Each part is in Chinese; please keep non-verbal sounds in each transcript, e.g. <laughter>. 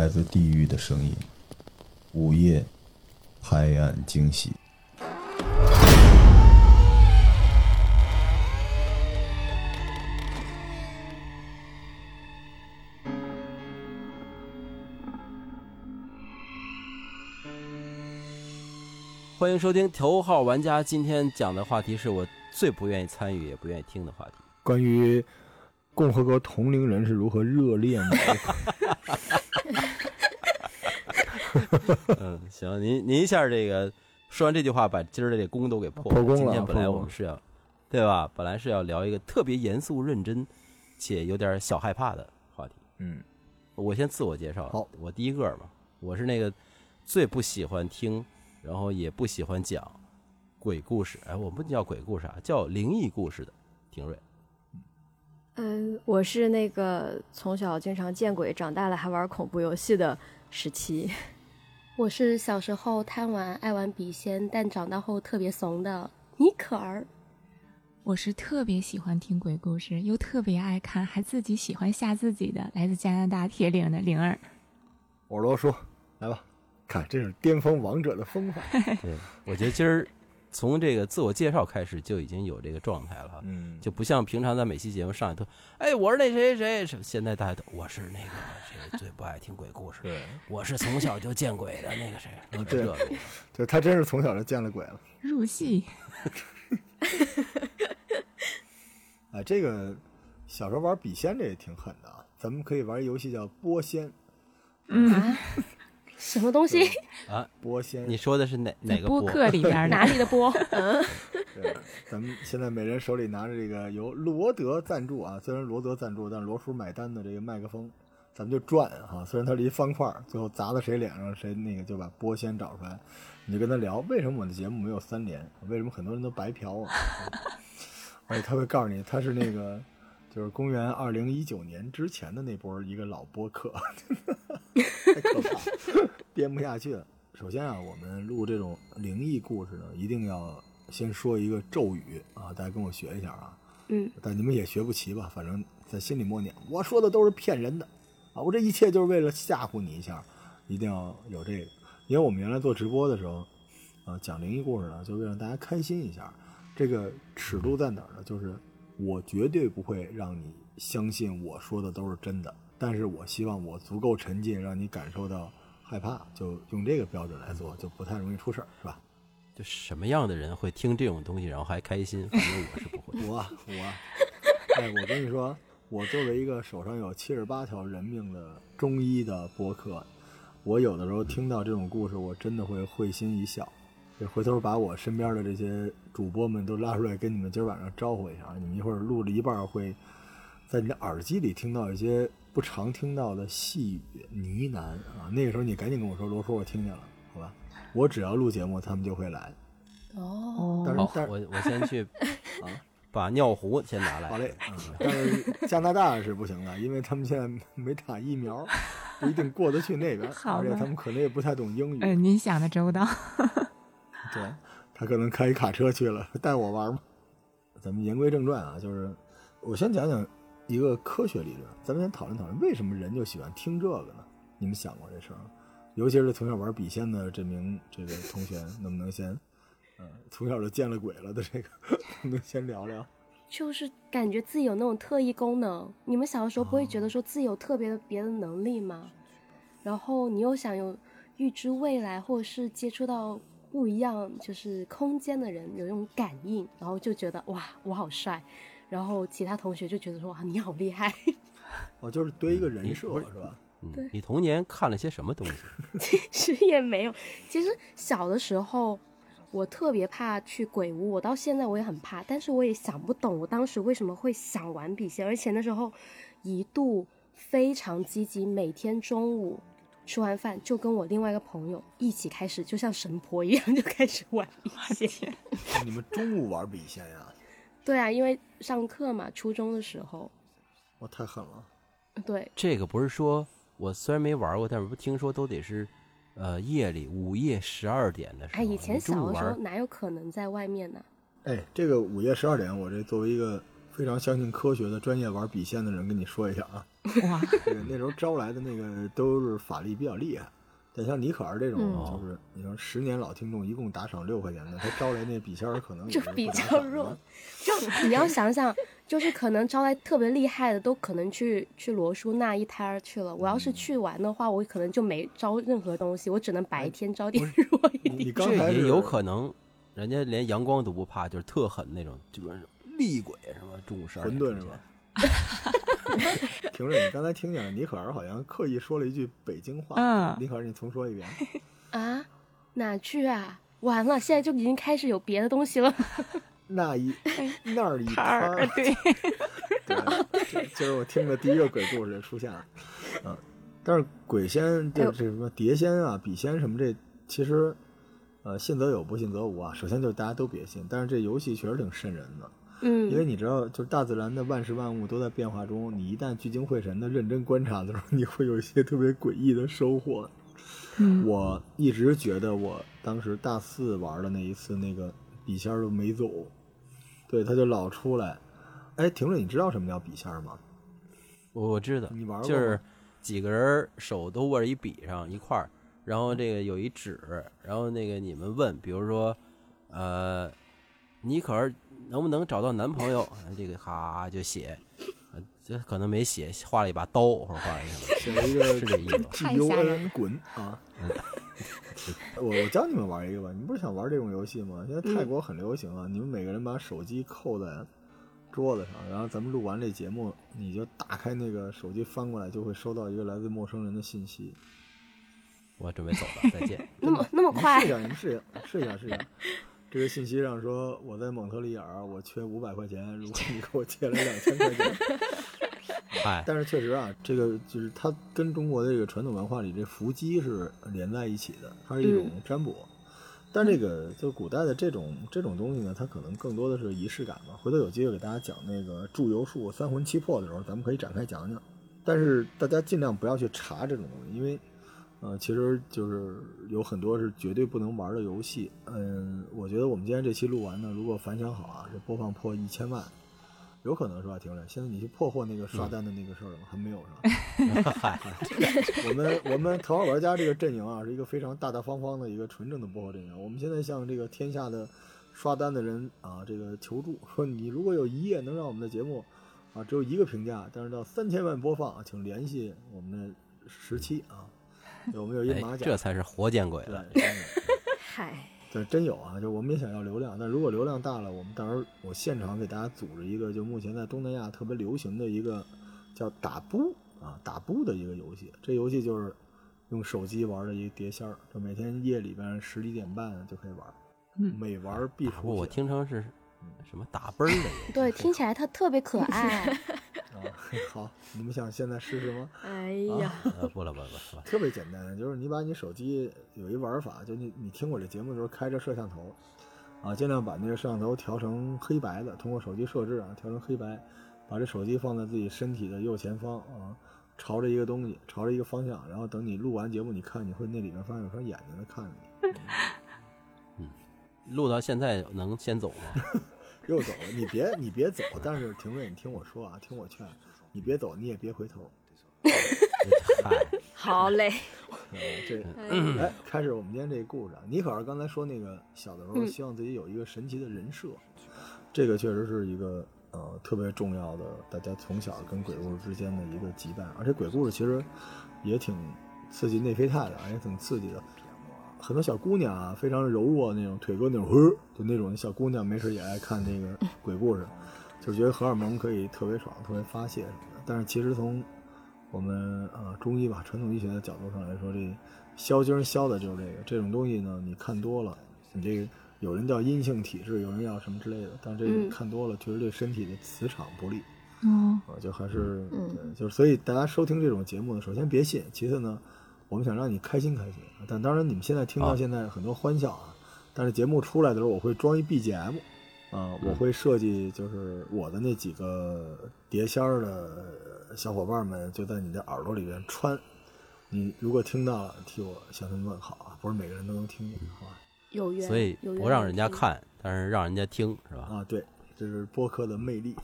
来自地狱的声音，午夜拍案惊喜。欢迎收听《头号玩家》。今天讲的话题是我最不愿意参与也不愿意听的话题。关于共和国同龄人是如何热恋的？<laughs> <laughs> 嗯，行，您您一下这个说完这句话，把今儿的这功都给破破功了今天本来我们是要，对吧？本来是要聊一个特别严肃认真且有点小害怕的话题。嗯，我先自我介绍，好，我第一个嘛，我是那个最不喜欢听，然后也不喜欢讲鬼故事，哎，我们不叫鬼故事啊，叫灵异故事的廷瑞。嗯，我是那个从小经常见鬼，长大了还玩恐怖游戏的时期。我是小时候贪玩爱玩笔仙，但长大后特别怂的尼可儿。我是特别喜欢听鬼故事，又特别爱看，还自己喜欢吓自己的，来自加拿大铁岭的灵儿。我是罗叔，来吧，看这是巅峰王者的风范。<laughs> 对，我觉得今儿从这个自我介绍开始就已经有这个状态了，嗯，就不像平常在每期节目上来都，哎，我是那谁谁谁，现在大家都我是那个谁最不爱听鬼故事，对，我是从小就见鬼的那个谁，嗯对这个。<laughs> 就他真是从小就见了鬼了。入戏，<laughs> 啊，这个小时候玩笔仙这也挺狠的啊，咱们可以玩一游戏叫波仙，嗯，<laughs> 什么东西？啊，播先。你说的是哪哪个播客里边 <laughs> 哪，里的波？<laughs> 对，咱们现在每人手里拿着这个由罗德赞助啊，虽然罗德赞助，但是罗叔买单的这个麦克风，咱们就转啊、虽然它是一方块，最后砸到谁脸上，谁那个就把波先找出来，你就跟他聊为什么我的节目没有三连，为什么很多人都白嫖啊？而且他会告诉你，他是那个就是公元二零一九年之前的那波一个老播客，<laughs> 太可怕，编不下去了。首先啊，我们录这种灵异故事呢，一定要先说一个咒语啊，大家跟我学一下啊。嗯，但你们也学不齐吧？反正在心里默念，我说的都是骗人的啊！我这一切就是为了吓唬你一下，一定要有这个。因为我们原来做直播的时候，啊，讲灵异故事呢，就为了大家开心一下。这个尺度在哪儿呢？就是我绝对不会让你相信我说的都是真的，但是我希望我足够沉浸，让你感受到害怕，就用这个标准来做，就不太容易出事儿，是吧？就什么样的人会听这种东西然后还开心？反正我是不会。<laughs> 我我，哎，我跟你说，我作为一个手上有七十八条人命的中医的播客，我有的时候听到这种故事，我真的会会心一笑。就回头把我身边的这些主播们都拉出来，跟你们今儿晚上招呼一下。你们一会儿录了一半，会在你的耳机里听到一些不常听到的细语呢喃啊。那个时候你赶紧跟我说，罗叔，我听见了，好吧？我只要录节目，他们就会来。哦，但是好，但是我我先去 <laughs> 啊把尿壶先拿来。好嘞，嗯，但是加拿大是不行的，因为他们现在没打疫苗，不一定过得去那边，而且他们可能也不太懂英语。嗯，您想的周到。对，<laughs> 他可能开一卡车去了，<laughs> 带我玩嘛。咱们言归正传啊，就是我先讲讲一个科学理论，咱们先讨论讨论为什么人就喜欢听这个呢？你们想过这事儿吗？尤其是从小玩笔仙的这名这个同学，能不能先，呃，从小就见了鬼了的这个，<laughs> 能不能先聊聊？就是感觉自己有那种特异功能。你们小的时候不会觉得说自己有特别的别的能力吗？然后你又想有预知未来，或者是接触到不一样就是空间的人，有一种感应，然后就觉得哇，我好帅。然后其他同学就觉得说哇，你好厉害。我，<laughs> 就是堆一个人设是吧？嗯你童年看了些什么东西？<laughs> 其实也没有。其实小的时候，我特别怕去鬼屋，我到现在我也很怕，但是我也想不懂我当时为什么会想玩笔仙，而且那时候一度非常积极，每天中午吃完饭就跟我另外一个朋友一起开始，就像神婆一样就开始玩笔仙。<laughs> 你们中午玩笔仙呀？<laughs> 对啊，因为上课嘛，初中的时候，我太狠了。对，这个不是说我虽然没玩过，但是不听说都得是，呃，夜里午夜十二点的时候。哎，以前小的时候哪有可能在外面呢？哎，这个午夜十二点，我这作为一个非常相信科学的专业玩笔仙的人跟你说一下啊，<laughs> 哇，这个那时候招来的那个都是法力比较厉害。但像尼可儿这种，嗯就是你说十年老听众，一共打赏六块钱的，他招来那笔仙儿可能 <laughs> 就比较弱。就你要想想，就是可能招来特别厉害的，都可能去去罗叔那一摊儿去了。我要是去玩的话，我可能就没招任何东西，我只能白天招点弱一你你点。刚才也有可能，人家连阳光都不怕，就是特狠那种，基本上厉鬼什么中午十二混点之前沌是吧？<laughs> 听着，你刚才听见了，尼可儿好像刻意说了一句北京话。嗯尼可儿，你重说一遍。<laughs> 啊，哪句啊？完了，现在就已经开始有别的东西了。<laughs> 那一那儿一摊摊儿，对，对，这这是我听的第一个鬼故事出现了。嗯，但是鬼仙这哎呦这什么碟仙啊、笔仙什么这，其实呃信则有，不信则无啊。首先就是大家都别信，但是这游戏确实挺瘆人的。因为嗯，你知道，就是大自然的万事万物都在变化中，你一旦聚精会神的认真观察的时候，你会有一些特别诡异的收获。嗯，我一直觉得我当时大四玩的那一次，那个笔仙儿都没走，对，他就老出来。哎，婷婷，你知道什么叫笔仙儿吗？我我知道你玩，过就是几个人手都握着一笔上一块儿，然后这个有一纸，然后那个你们问，比如说，呃，尼可儿能不能找到男朋友？啊 <laughs> 这个哈就写，呃这可能没写，画了一把刀或者画了一什么，写了一个是这意思吧太 U 吓人 N 滚啊！我我教你们玩一个吧，你不是想玩这种游戏吗？现在泰国很流行啊，你们每个人把手机扣在桌子上，然后咱们录完这节目，你就打开那个手机翻过来，就会收到一个来自陌生人的信息。我准备走了，再见。<laughs> 那么那么你们快 <laughs> 试一，下，你们试一下，试一下，试一下。这个信息上说我在蒙特利尔，我缺五百块钱，如果你给我借来两千块钱。<laughs> 哎，但是确实啊，这个就是它跟中国的这个传统文化里这伏击是连在一起的，它是一种占卜。但这个就古代的这种这种东西呢，它可能更多的是仪式感吧。回头有机会给大家讲那个祝由术三魂七魄的时候，咱们可以展开讲讲。但是大家尽量不要去查这种东西，因为呃，其实就是有很多是绝对不能玩的游戏。嗯，我觉得我们今天这期录完呢，如果反响好啊，这播放破一千万，有可能是吧？听着，现在你去破获那个刷单的那个事儿了吗？还没有是吧？<laughs> 我们我们头号玩家这个阵营啊，是一个非常大大方方的一个纯正的播客阵营。我们现在向这个天下的刷单的人啊，这个求助，说 <laughs> 你如果有一页能让我们的节目啊只有一个评价，但是到三千万播放，请联系我们的十七啊，我们有一马哎，甲，这才是活见鬼对了。，真 <laughs> 有嗨，对，真有啊！就我们也想要流量，但如果流量大了，我们到时候我现场给大家组织一个，就目前在东南亚特别流行的一个叫打布啊打布的一个游戏。这游戏就是用手机玩的一个碟仙儿，就每天夜里边十一点半就可以玩，嗯每玩必输我听成是什么打奔儿的游戏，对，听起来它特别可爱。<laughs> 啊！好，你们想现在试试吗？哎呀，呃，不了不了不了不了，特别简单，就是你把你手机有一玩法，就你你听我这节目的时候开着摄像头，啊，尽量把那个摄像头调成黑白的，通过手机设置啊调成黑白，把这手机放在自己身体的右前方啊，朝着一个东西，朝着一个方向，然后等你录完节目，你看你会那里面发现有双眼睛在看着你，<laughs> 录到现在能先走吗？又走了，你别你别走，但是廷瑞你听我说啊，听我劝，你别走，你也别回头，<laughs> 好嘞，呃，这哎哎，开始我们今天这个故事啊。尼可儿刚才说那个小的时候嗯希望自己有一个神奇的人设，这个确实是一个呃特别重要的，大家从小跟鬼故事之间的一个羁绊。而且鬼故事其实也挺刺激内啡肽的，也挺刺激的。很多小姑娘啊，非常柔弱那种腿哥那种，呵，就那种小姑娘没事也爱看这个鬼故事，就觉得荷尔蒙可以特别爽、特别发泄什么的。但是其实从我们呃中医吧，传统医学的角度上来说，这消精消的就是这个这种东西呢，你看多了，你这个有人叫阴性体质，有人要什么之类的，但是这个嗯。看多了，确实对身体的磁场不利嗯，啊，就还是嗯。对，就是所以大家收听这种节目呢，首先别信，其次呢，我们想让你开心开心，但当然你们现在听到啊现在很多欢笑啊，但是节目出来的时候，我会装一 BGM。啊、我会设计就是我的那几个碟仙儿的小伙伴们就在你的耳朵里边穿，你如果听到了，替我向他们问好啊，不是每个人都能听见，好吧？有缘，所以不让人家。看，但是让人家听，是吧？啊，对，这是播客的魅力，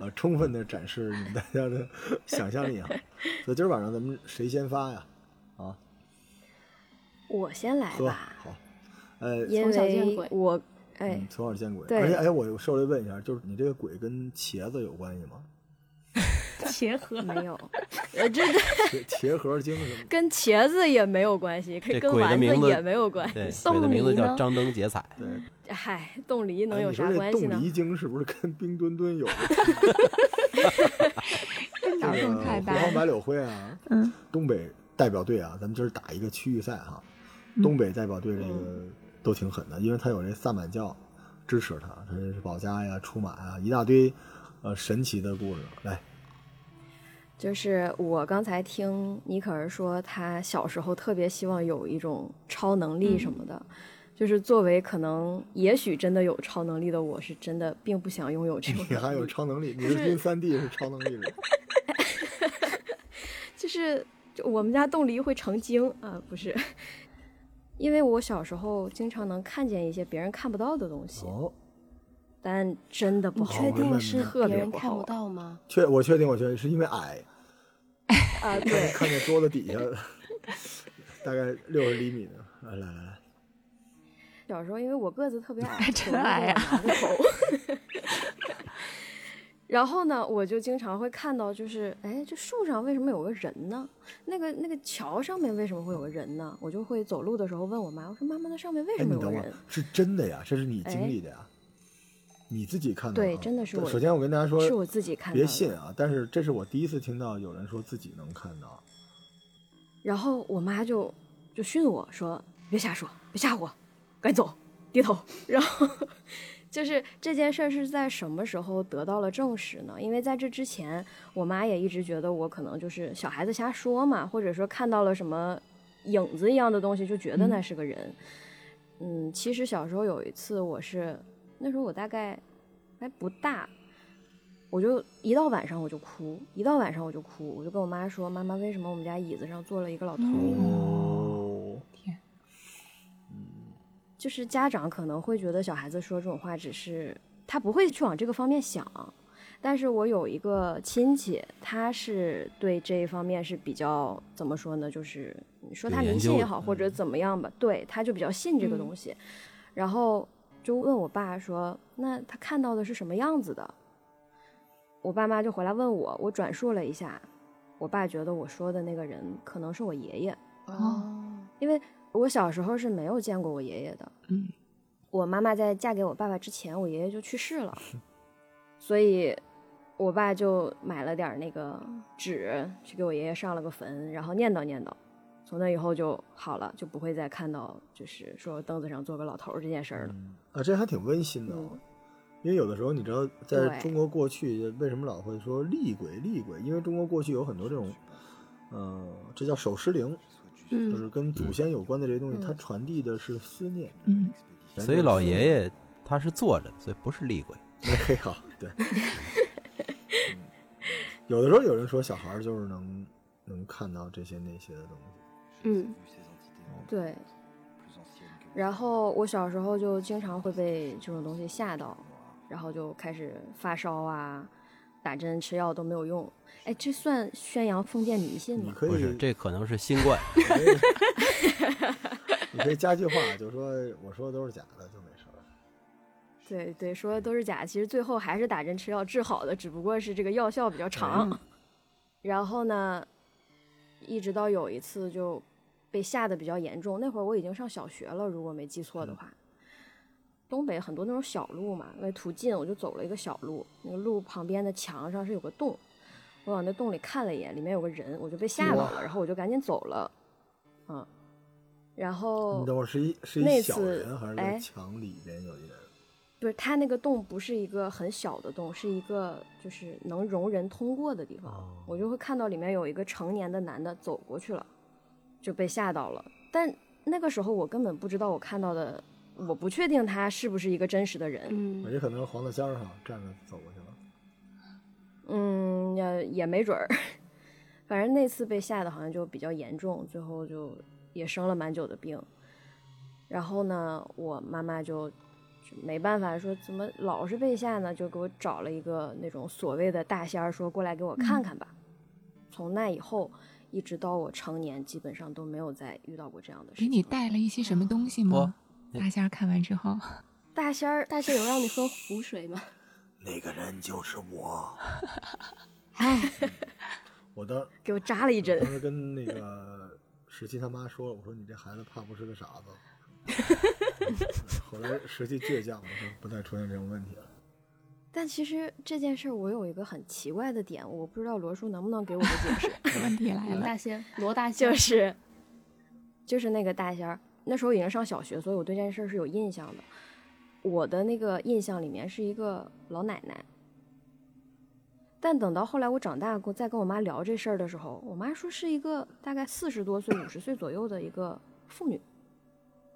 啊，充分的展示你们大家的想象力啊。所以今儿晚上咱们谁先发呀？啊，我先来呵，吧，好，呃，因从小见为鬼我哎嗯，从小见鬼，对而且哎，我稍微问一下，就是你这个鬼跟茄子有关系吗？<laughs> 茄盒 <laughs> 没有，<laughs> 呃，这个茄茄盒精什么？跟茄子也没有关系，这跟丸子鬼的名字也没有关对，系。鬼的名字叫张灯结彩。对，嗨，冻梨能有啥关系呢这冻？梨精是不是跟冰墩墩有？脑这个洞太大胡黄白。柳灰啊，嗯，东北代表队啊，咱们今儿打一个区域赛哈。东北代表队这个都挺狠的，因为他有这萨满教支持他，他是保家呀、出马呀，一大堆呃神奇的故事。来，就是我刚才听尼可儿说，他小时候特别希望有一种超能力什么的。就是作为可能也许真的有超能力的我，是真的并不想拥有这种你还有超能力，你是晕三 D 是超能力人，<laughs> 就是就我们家冻梨会成精啊，不是，<laughs> 因为我小时候经常能看见一些别人看不到的东西，哦，但真的不确定是特别别人看不到吗？确我确定，我确定是因为矮，<laughs> 啊，对，看见桌子底下大概六十厘米呢。来来来，小时候因为我个子特别矮，<laughs> 真矮啊。然后呢，我就经常会看到，就是哎，这树上为什么有个人呢？那个那个桥上面为什么会有个人呢？我就会走路的时候问我妈，我说妈妈，那上面为哎，什么有个人是真的呀？这是你经历的呀？你自己看到的啊？对真的是我首先我跟大家说，是我自己看到的。别信啊！但是这是我第一次听到有人说自己能看到。然后我妈就就训我说：“别瞎说，别吓唬我，赶紧走，低头。”然后就是这件事儿是在什么时候得到了证实呢？因为在这之前，我妈也一直觉得我可能就是小孩子瞎说嘛，或者说看到了什么影子一样的东西，就觉得那是个人。嗯，其实小时候有一次，我是那时候我大概还不大。我就一到晚上我就哭，一到晚上我就哭，我就跟我妈说：“妈妈，为什么我们家椅子上坐了一个老头就是家长可能会觉得小孩子说这种话只是他不会去往这个方面想，但是我有一个亲戚，他是对这一方面是比较怎么说呢？就是你说他迷信也好，或者怎么样吧，对，他就比较信这个东西，然后就问我爸说：“那他看到的是什么样子的？”我爸妈就回来问我，我转述了一下，我爸觉得我说的那个人可能是我爷爷。哦，因为我小时候是没有见过我爷爷的。嗯，我妈妈在嫁给我爸爸之前，我爷爷就去世了，所以我爸就买了点儿那个纸，去给我爷爷上了个坟，然后念叨念叨。从那以后就好了，就不会再看到就是说凳子上坐个老头儿这件事儿了。啊，这还挺温馨的、哦。嗯因为有的时候，你知道，在中国过去为什么老会说厉鬼厉鬼？因为中国过去有很多这种，呃，这叫守尸灵，就嗯，是跟祖先有关的这些东西，嗯它传递的是思念。嗯，所以老爷爷他是坐着，所以不是厉鬼。<laughs> 没好，对。嗯有的时候有人说小孩就是能能看到这些那些的东西。嗯，对。然后我小时候就经常会被这种东西吓到，然后就开始发烧啊，打针吃药都没有用。哎，这算宣扬封建迷信吗？你可以不是，这可能是新冠。你可以 <laughs> 你可以加句话，就说我说的都是假的，就没事了。对对，说的都是假，其实最后还是打针吃药治好的，只不过是这个药效比较长。<laughs> 然后呢，一直到有一次就被吓得比较严重，那会儿我已经上小学了，如果没记错的话。东北很多那种小路嘛，为途近，我就走了一个小路，那个路旁边的墙上是有个洞，我往那洞里看了一眼，里面有个人，我就被吓到了，然后我就赶紧走了，嗯，然后你等会儿是一是一小那次人，还是墙里边有一人？不是，它那个洞不是一个很小的洞，是一个就是能容人通过的地方。哦我就会看到里面有一个成年的男的走过去了，就被吓到了。但那个时候我根本不知道我看到的，我不确定他是不是一个真实的人。嗯，也可能是黄大仙儿哈，站着走过去了。嗯，也也没准儿。反正那次被吓得好像就比较严重，最后就也生了蛮久的病。然后呢，我妈妈就就没办法说怎么老是被吓呢，就给我找了一个那种所谓的大仙儿，说过来给我看看吧。从那以后，一直到我成年，基本上都没有再遇到过这样的事情。给你带了一些什么东西吗？大仙儿看完之后，大仙儿，大仙有让你喝湖水吗？<laughs> 那个人就是我。<laughs> 哎，我当 <laughs> 给我扎了一针当。时跟那个十七他妈说了，我说你这孩子怕不是个傻子。后来十七倔强，我说不再出现这种问题了。但其实这件事儿，我有一个很奇怪的点，我不知道罗叔能不能给我个解释。问题来了，罗大仙，罗大仙就是就是那个大仙儿，那时候已经上小学，所以我对这件事儿是有印象的。我的那个印象里面是一个老奶奶，但等到后来我长大，过再跟我妈聊这事儿的时候，我妈说是一个大概四十多岁、五十岁左右的一个妇女，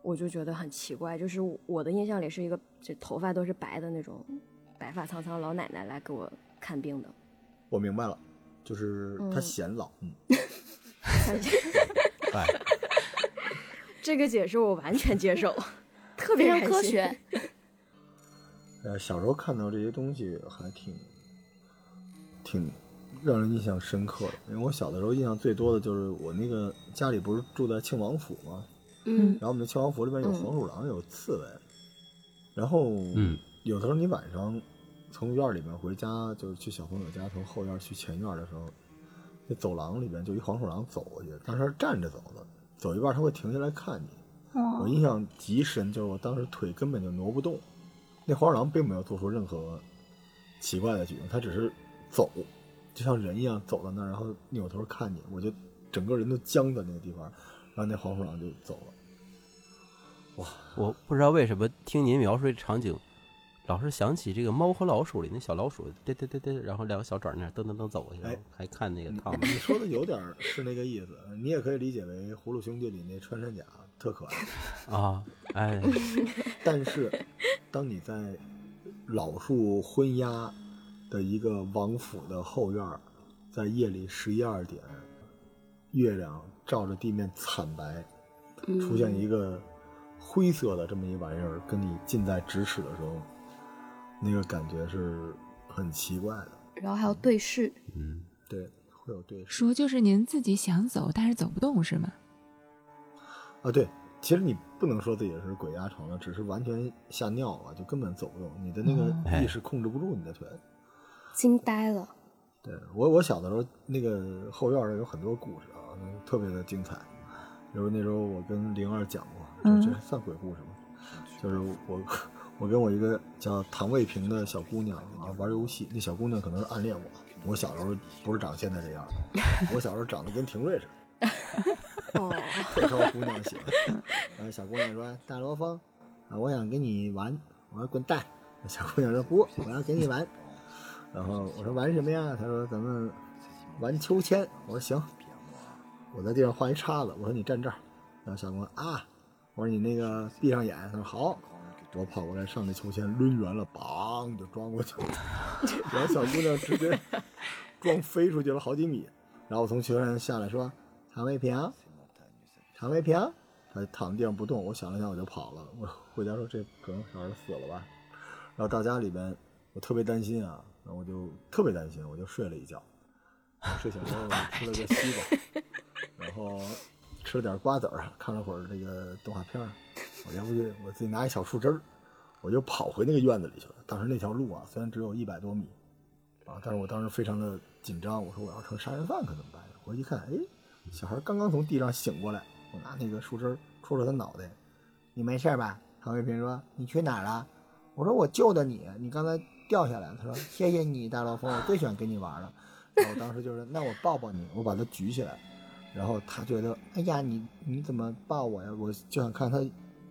我就觉得很奇怪，就是我的印象里是一个这头发都是白的那种白发苍苍老奶奶来给我看病的。我明白了，就是她显老。嗯，<laughs> 哎，这个解释我完全接受，特别科学。<laughs> 呃，小时候看到这些东西还挺挺让人印象深刻的，因为我小的时候印象最多的就是我那个家里不是住在庆王府吗？嗯然后我们的庆王府里面有黄鼠狼，有刺猬，然后嗯有的时候你晚上从院里面回家，就是去小朋友家，从后院去前院的时候，那走廊里面就一黄鼠狼走过去，当时是站着走的，走一半他会停下来看你。哦我印象极深，就是我当时腿根本就挪不动，那黄鼠狼并没有做出任何奇怪的举动，它只是走，就像人一样走到那儿，然后扭头看你，我就整个人都僵在那个地方，然后那黄鼠狼就走了。哇我不知道为什么听您描述这场景，老是想起这个《猫和老鼠》里那小老鼠，嘚嘚嘚嘚，然后两个小爪儿那儿噔噔噔走过去，还看那个你汤姆你说的有点儿是那个意思，你也可以理解为《葫芦兄弟》里那穿山甲特可爱。<laughs> 啊，哎，但是，当你在老树昏鸦的一个王府的后院儿，在夜里十一二点，月亮照着地面惨白，出现一个灰色的这么一玩意儿，跟你近在咫尺的时候，那个感觉是很奇怪的。然后还有对视，嗯，对，会有对视说就是您自己想走，但是走不动是吗？啊，对。其实你不能说自己是鬼压床了，只是完全吓尿了，就根本走不动，你的那个哎意识控制不住你的腿。惊呆了。对我，我小的时候那个后院儿有很多故事啊，那特别的精彩。就是那时候我跟灵儿讲过，这这算鬼故事吗？就是我我跟我一个叫唐卫平的小姑娘啊玩游戏，那小姑娘可能是暗恋我。我小时候不是长现在这样，我小时候长得跟廷瑞似的，<laughs> 哦，特招姑娘喜欢。然后小姑娘说：“大罗峰，啊，我想跟你玩。”我说：“滚蛋！”小姑娘说：“不，我要跟你玩。”然后我说：“玩什么呀？”她说：“咱们玩秋千。”我说：“行。”我在地上画一叉子，我说：“你站这儿。”然后小姑娘啊，我说：“你那个闭上眼。”她说：“好。”我跑过来上那秋千抡圆了，梆就撞过去了，<laughs> 然后小姑娘直接撞飞出去了好几米。然后我从秋千上下来说：“唐卫平，唐卫平。”他躺地上不动。我想了想，我就跑了。我回家说：“这可能小孩死了吧。”然后到家里边，我特别担心啊，然后我就特别担心，我就睡了一觉。睡醒之后吃了个西瓜，然后吃了点瓜子儿，看了会儿这个动画片。我要不就我自己拿一小树枝儿，我就跑回那个院子里去了。当时那条路啊，虽然只有一百多米啊，但是我当时非常的紧张。我说我要成杀人犯可怎么办？我一看，哎，小孩刚刚从地上醒过来，我拿那个树枝儿戳戳他脑袋。你没事吧？唐卫平说：“你去哪儿了？”我说：“我救的你，你刚才掉下来。”他说：“谢谢你，大老风，我最喜欢跟你玩了。”然后当时就是，那我抱抱你，我把他举起来，然后他觉得，哎呀，你你怎么抱我呀？我就想看他，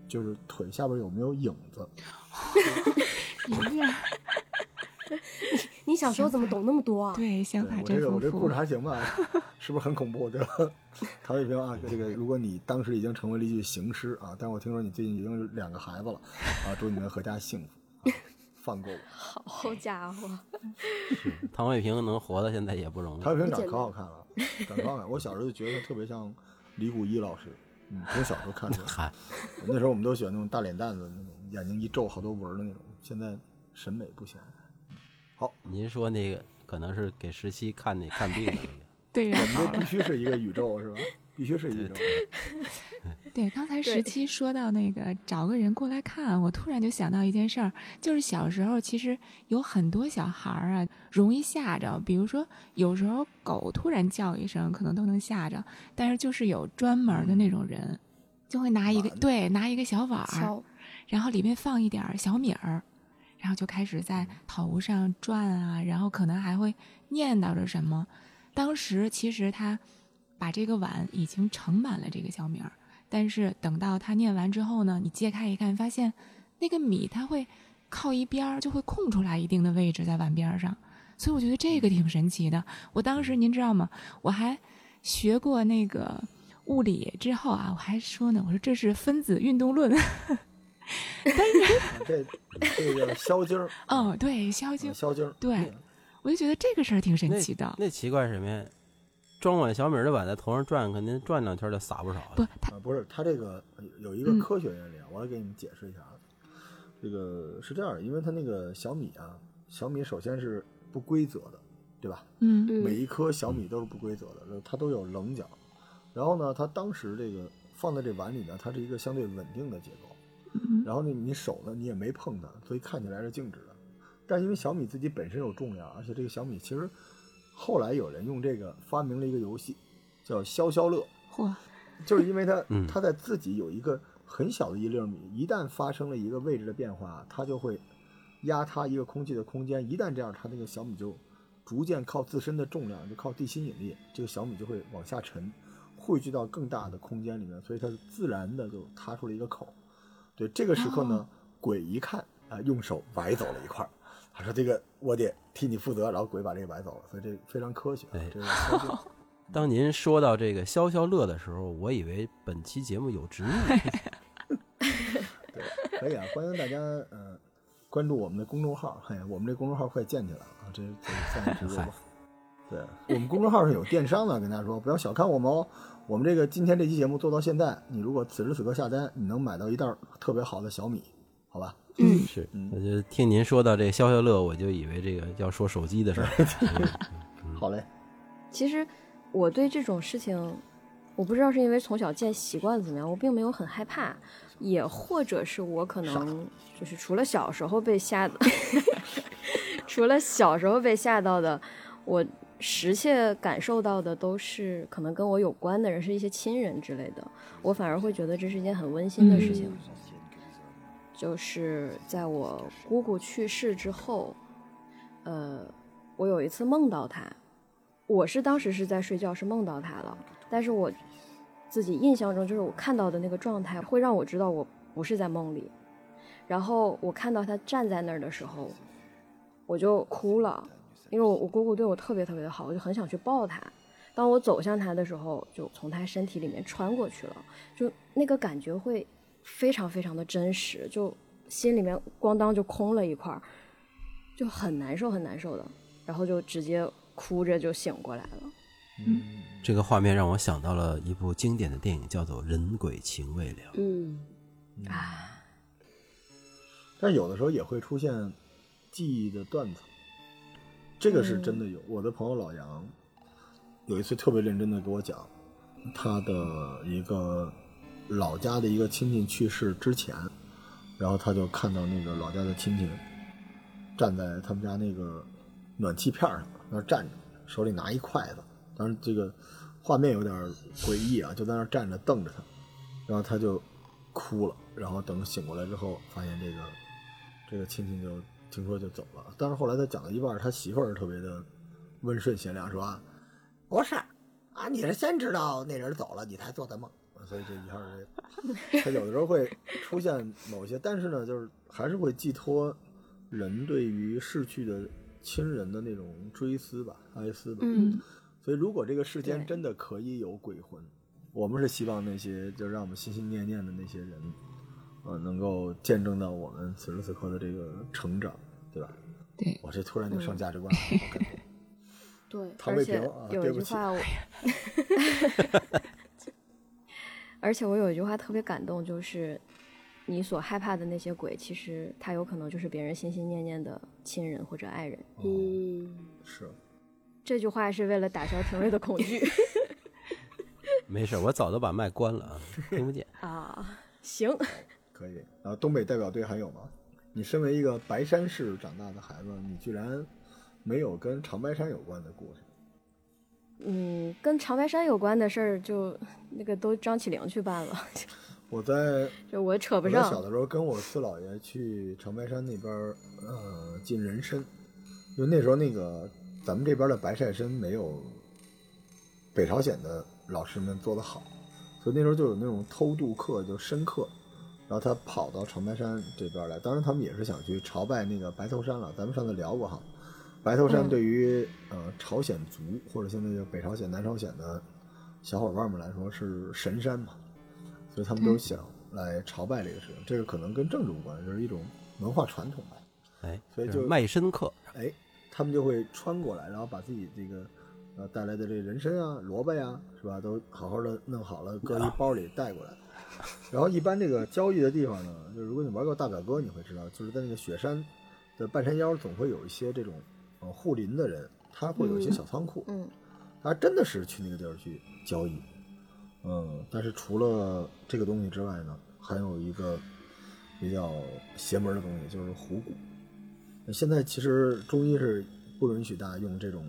就是腿下边有没有影子。一样，你小时候怎么懂那么多啊？对，想法真丰富个我这故事。还行吧，是不是很恐怖？对吧？唐卫平啊，这个如果你当时已经成为了一具行尸啊，但我听说你最近已经有两个孩子了啊，祝你们阖家幸福，啊、放过我。<laughs> 好家伙，<laughs> 唐卫平能活到现在也不容易唐。卫平长可好看了，长可好看。我小时候就觉得他特别像李谷一老师，嗯，从小时候看出来。嗨，那时候我们都喜欢那种大脸蛋子那种，眼睛一皱好多纹的那种。现在审美不行。好您说那个可能是给十七看那看病的那个，对呀、我们这必须是一个宇宙是吧？必须是一个宇宙。<laughs> 对，刚才十七说到那个找个人过来看，我突然就想到一件事儿，就是小时候其实有很多小孩儿啊容易吓着，比如说有时候狗突然叫一声，可能都能吓着，但是就是有专门的那种人，就会拿一个对拿一个小碗儿，然后里面放一点儿小米儿，然后就开始在头上转啊，然后可能还会念叨着什么。当时其实他把这个碗已经盛满了这个小米儿，但是等到他念完之后呢，你揭开一看，发现那个米它会靠一边儿，就会空出来一定的位置在碗边儿上。所以我觉得这个挺神奇的。我当时您知道吗？我还学过那个物理之后啊，我还说呢，我说这是分子运动论。但是 <laughs> 这这个消晶儿，哦，对，消啊晶，消晶儿，对我就觉得这个事儿挺神奇的。那奇怪什么呀？装碗小米儿的碗在头上转，肯定转两圈就撒不少不了。，他啊，不是，它这个有一个嗯科学原理啊，我来给你们解释一下啊。这个是这样的，因为它那个小米啊，小米首先是不规则的，对吧？嗯每一颗小米都是不规则的，它都有棱角。然后呢，它当时这个放在这碗里呢，它是一个相对稳定的结构。嗯然后呢，你手呢你也没碰它，所以看起来是静止的。但因为小米自己本身有重量，而且这个小米其实后来有人用这个发明了一个游戏，叫消消乐。嚯，就是因为它嗯它在自己有一个很小的一粒米，一旦发生了一个位置的变化，它就会压塌一个空气的空间。一旦这样，它那个小米就逐渐靠自身的重量，就靠地心引力，这个小米就会往下沉，汇聚到更大的空间里面，所以它自然的就塌出了一个口。对，这个时刻呢，哦鬼一看啊、用手崴走了一块儿，他说这个我得替你负责，然后鬼把这个买走了，所以这非常科学啊对，这个 <laughs> 当您说到这个消消乐的时候，我以为本期节目有植入。<laughs> 对，可以啊，欢迎大家呃关注我们的公众号，嘿，我们这公众号快建起来了啊，这这算是植入吧。对我们公众号是有电商的，跟大家说不要小看我们哦。我们这个今天这期节目做到现在，你如果此时此刻下单，你能买到一袋特别好的小米，好吧？嗯，是嗯，我就听您说到这消消乐，我就以为这个要说手机的事儿。<laughs> 好嘞，其实我对这种事情，我不知道是因为从小见习惯怎么样，我并没有很害怕，也或者是我可能就是除了小时候被吓的，<laughs> 除了小时候被吓到的，我实切感受到的都是可能跟我有关的人，是一些亲人之类的，我反而会觉得这是一件很温馨的事情。就是在我姑姑去世之后，呃，我有一次梦到她，我是当时是在睡觉，是梦到她了，但是我自己印象中就是我看到的那个状态会让我知道我不是在梦里，然后我看到她站在那儿的时候，我就哭了，因为我我姑姑对我特别特别的好，我就很想去抱她。当我走向她的时候，就从她身体里面穿过去了，就那个感觉会非常非常的真实，就心里面咣当就空了一块儿，就很难受很难受的，然后就直接哭着就醒过来了。嗯，这个画面让我想到了一部经典的电影，叫做《人鬼情未了》。嗯，啊，但有的时候也会出现记忆的断层，这个是真的有。我的朋友老杨有一次特别认真的给我讲，他的一个老家的一个亲戚去世之前，然后他就看到那个老家的亲戚站在他们家那个暖气片上那站着，手里拿一筷子，当然这个画面有点诡异啊，就在那站着瞪着他，然后他就哭了，然后等醒过来之后，发现这个这个亲戚就听说就走了。但是后来他讲到一半，他媳妇儿特别的温顺贤良，说啊，不是啊，你是先知道那人走了，你才做的梦。所以就一下这，他有的时候会出现某些，但是呢，就是还是会寄托人对于逝去的亲人的那种追思吧、哀思吧。嗯，所以，如果这个世间真的可以有鬼魂，我们是希望那些就让我们心心念念的那些人，呃，能够见证到我们此时此刻的这个成长，对吧？对，我这突然就上价值观了，<laughs> 对，唐而且卫平啊有对不起一句话我，<laughs> 而且我有一句话特别感动，就是你所害怕的那些鬼，其实他有可能就是别人心心念念的亲人或者爱人。嗯，是，这句话是为了打消廷瑞的恐惧 <laughs> 没事，我早都把麦关了啊，听不见。啊。行，可以。然后东北代表队还有吗？你身为一个白山市长大的孩子，你居然没有跟长白山有关的故事？嗯，跟长白山有关的事儿，就那个都张起灵去办了，<laughs> 我在就我扯不上我小。的时候跟我四姥爷去长白山那边儿，呃，进人参，因为那时候那个咱们这边的白晒参没有北朝鲜的老师们做的好，所以那时候就有那种偷渡客，就深客，然后他跑到长白山这边来，当然他们也是想去朝拜那个白头山了，咱们上次聊过哈。白头山嗯对于、呃朝鲜族或者现在叫北朝鲜、南朝鲜的小伙伴们来说是神山嘛，所以他们都想来朝拜这个事情。这个可能跟政治无关，就是一种文化传统吧。哎，所以就卖身客，哎，他们就会穿过来，然后把自己这个呃带来的这人参啊、萝卜呀、是吧，都好好的弄好了，搁一包里带过来。然后一般这个交易的地方呢，就如果你玩过大表哥，你会知道，就是在那个雪山的半山腰，总会有一些这种呃护林的人，他会有一些小仓库，嗯他真的是去那个地儿去交易。嗯，但是除了这个东西之外呢，还有一个比较邪门的东西，就是虎骨。那现在其实中医是不允许大家用这种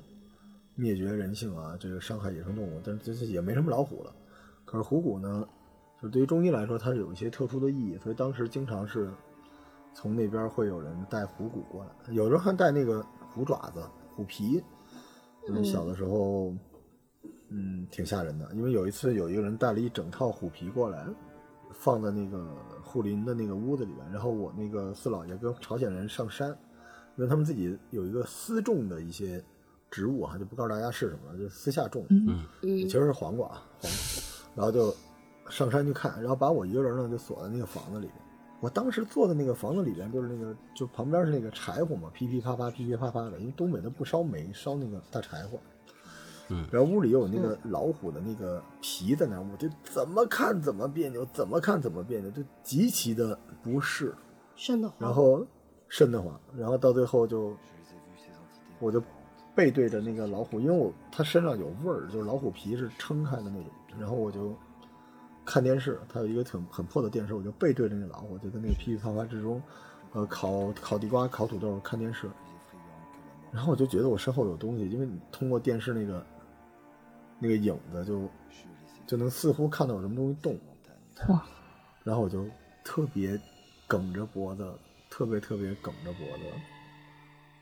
灭绝人性啊，这个伤害野生动物，但是这这也没什么老虎了。可是虎骨呢，就是对于中医来说，它是有一些特殊的意义，所以当时经常是从那边会有人带虎骨过来，有时候还带那个虎爪子、虎皮。嗯，小的时候，嗯，挺吓人的，因为有一次有一个人带了一整套虎皮过来，放在那个护林的那个屋子里面，然后我那个四姥爷跟朝鲜人上山，因为他们自己有一个私种的一些植物啊，就不告诉大家是什么了，就私下种的，嗯其实是黄瓜啊，黄瓜，然后就上山去看，然后把我一个人呢就锁在那个房子里面。我当时坐的那个房子里边，就是那个就旁边是那个柴火嘛，噼噼啪啪，噼噼啪啪的，因为东北它不烧煤，烧那个大柴火。嗯然后屋里又有那个老虎的那个皮在那儿，我就怎么看怎么别扭，怎么看怎么别扭，就极其的不适。瘆得慌。然后瘆得慌，然后到最后就，我就背对着那个老虎，因为我它身上有味儿，就是老虎皮是撑开的那种，然后我就看电视，他有一个很很破的电视，我就背对着那老虎，就在那个噼噼啪啪之中，呃，烤烤地瓜、烤土豆，看电视，然后我就觉得我身后有东西，因为你通过电视那个那个影子就就能似乎看到有什么东西动，哇，然后我就特别梗着脖子，特别特别梗着脖子，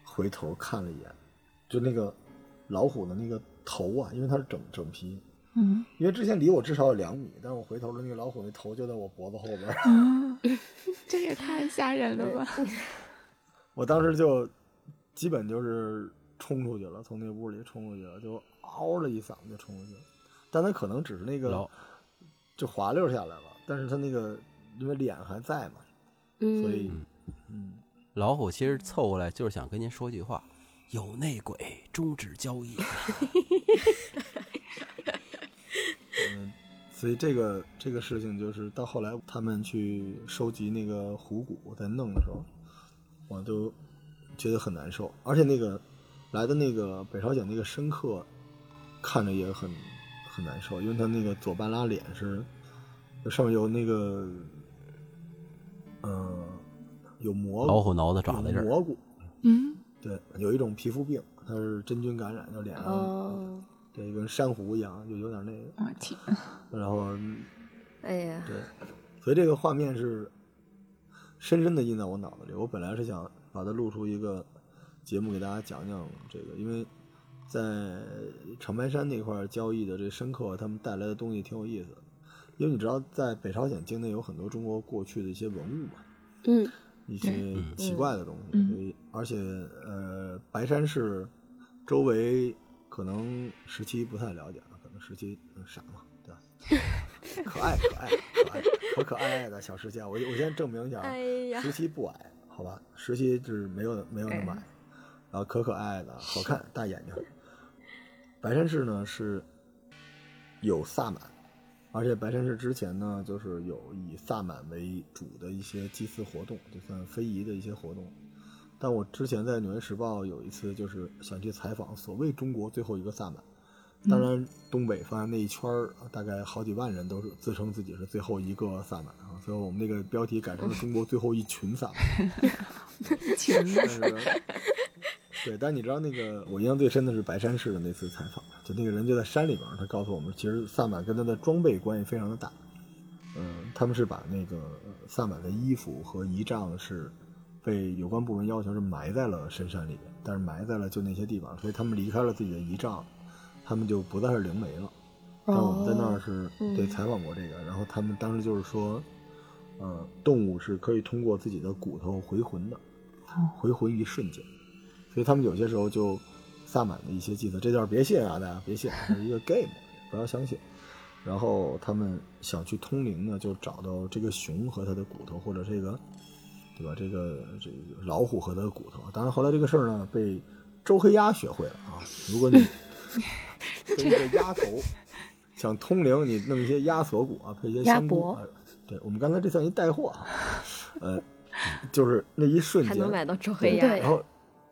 回头看了一眼，就那个老虎的那个头啊，因为它是整整皮，嗯。因为之前离我至少有两米，但是我回头了那个老虎那头就在我脖子后边儿，嗯，<laughs> 这也太吓人了吧！<laughs> 我当时就基本就是冲出去了，从那屋里冲出去了，就嗷了一嗓子就冲出去了，但他可能只是那个就滑溜下来了，但是他那个因为脸还在嘛，嗯，所以嗯。老虎其实凑过来就是想跟您说句话：有内鬼，终止交易。<laughs> 嗯，所以这个这个事情就是到后来他们去收集那个虎骨在弄的时候，我都觉得很难受，而且那个来的那个北朝鲜那个深刻，看着也很很难受，因为他那个左半拉脸是上面有那个嗯、有蘑菇，老虎挠的爪子这儿，有蘑菇，嗯，对，有一种皮肤病，它是真菌感染，就脸上、哦，对跟珊瑚一样，就有点那个，我天，然后 <laughs> 哎呀，对，所以这个画面是深深的印在我脑子里。我本来是想把它录出一个节目给大家讲讲这个，因为在长白山那块儿交易的这深刻，他们带来的东西挺有意思。因为你知道，在北朝鲜境内有很多中国过去的一些文物嘛，嗯一些奇怪的东西，嗯所以而且呃，白山市周围可能十七不太了解啊，可能十七嗯傻嘛，对吧？<laughs> 可爱可爱可爱可可爱爱的小十七啊！我我先证明一下啊，十七不矮，好吧？十七就是没有没有那么矮，然后可可爱爱的，好看，大眼睛。白山市呢是有萨满，而且白山市之前呢，就是有以萨满为主的一些祭祀活动，就算非遗的一些活动。但我之前在《纽约时报》有一次，就是想去采访所谓中国最后一个萨满。当然，东北方那一圈儿大概好几万人都是自称自己是最后一个萨满啊，所以我们那个标题改成了“中国最后一群萨满 <laughs> ”。群但是，<laughs> 对，但你知道那个我印象最深的是白山市的那次采访，就那个人就在山里边，他告诉我们，其实萨满跟他的装备关系非常的大。嗯，他们是把那个呃萨满的衣服和仪仗是被有关部门要求是埋在了深山里边，但是埋在了就那些地方，所以他们离开了自己的仪仗，他们就不再是灵媒了。但我们在那儿是对采访过这个，然后他们当时就是说，呃，动物是可以通过自己的骨头回魂的，回魂一瞬间，所以他们有些时候就萨满的一些祭祀，这段别信啊，大家别信，这是一个 game，不要相信。然后他们想去通灵呢，就找到这个熊和它的骨头，或者这个，对吧？这个这个老虎和它的骨头。当然后来这个事儿呢，被周黑鸭学会了啊。如果你 <laughs> 跟一个鸭头想通灵，你弄一些鸭锁骨啊，配一些香菇。啊对我们刚才这算一带货啊，呃，就是那一瞬间还能买到周对黑鸭。然后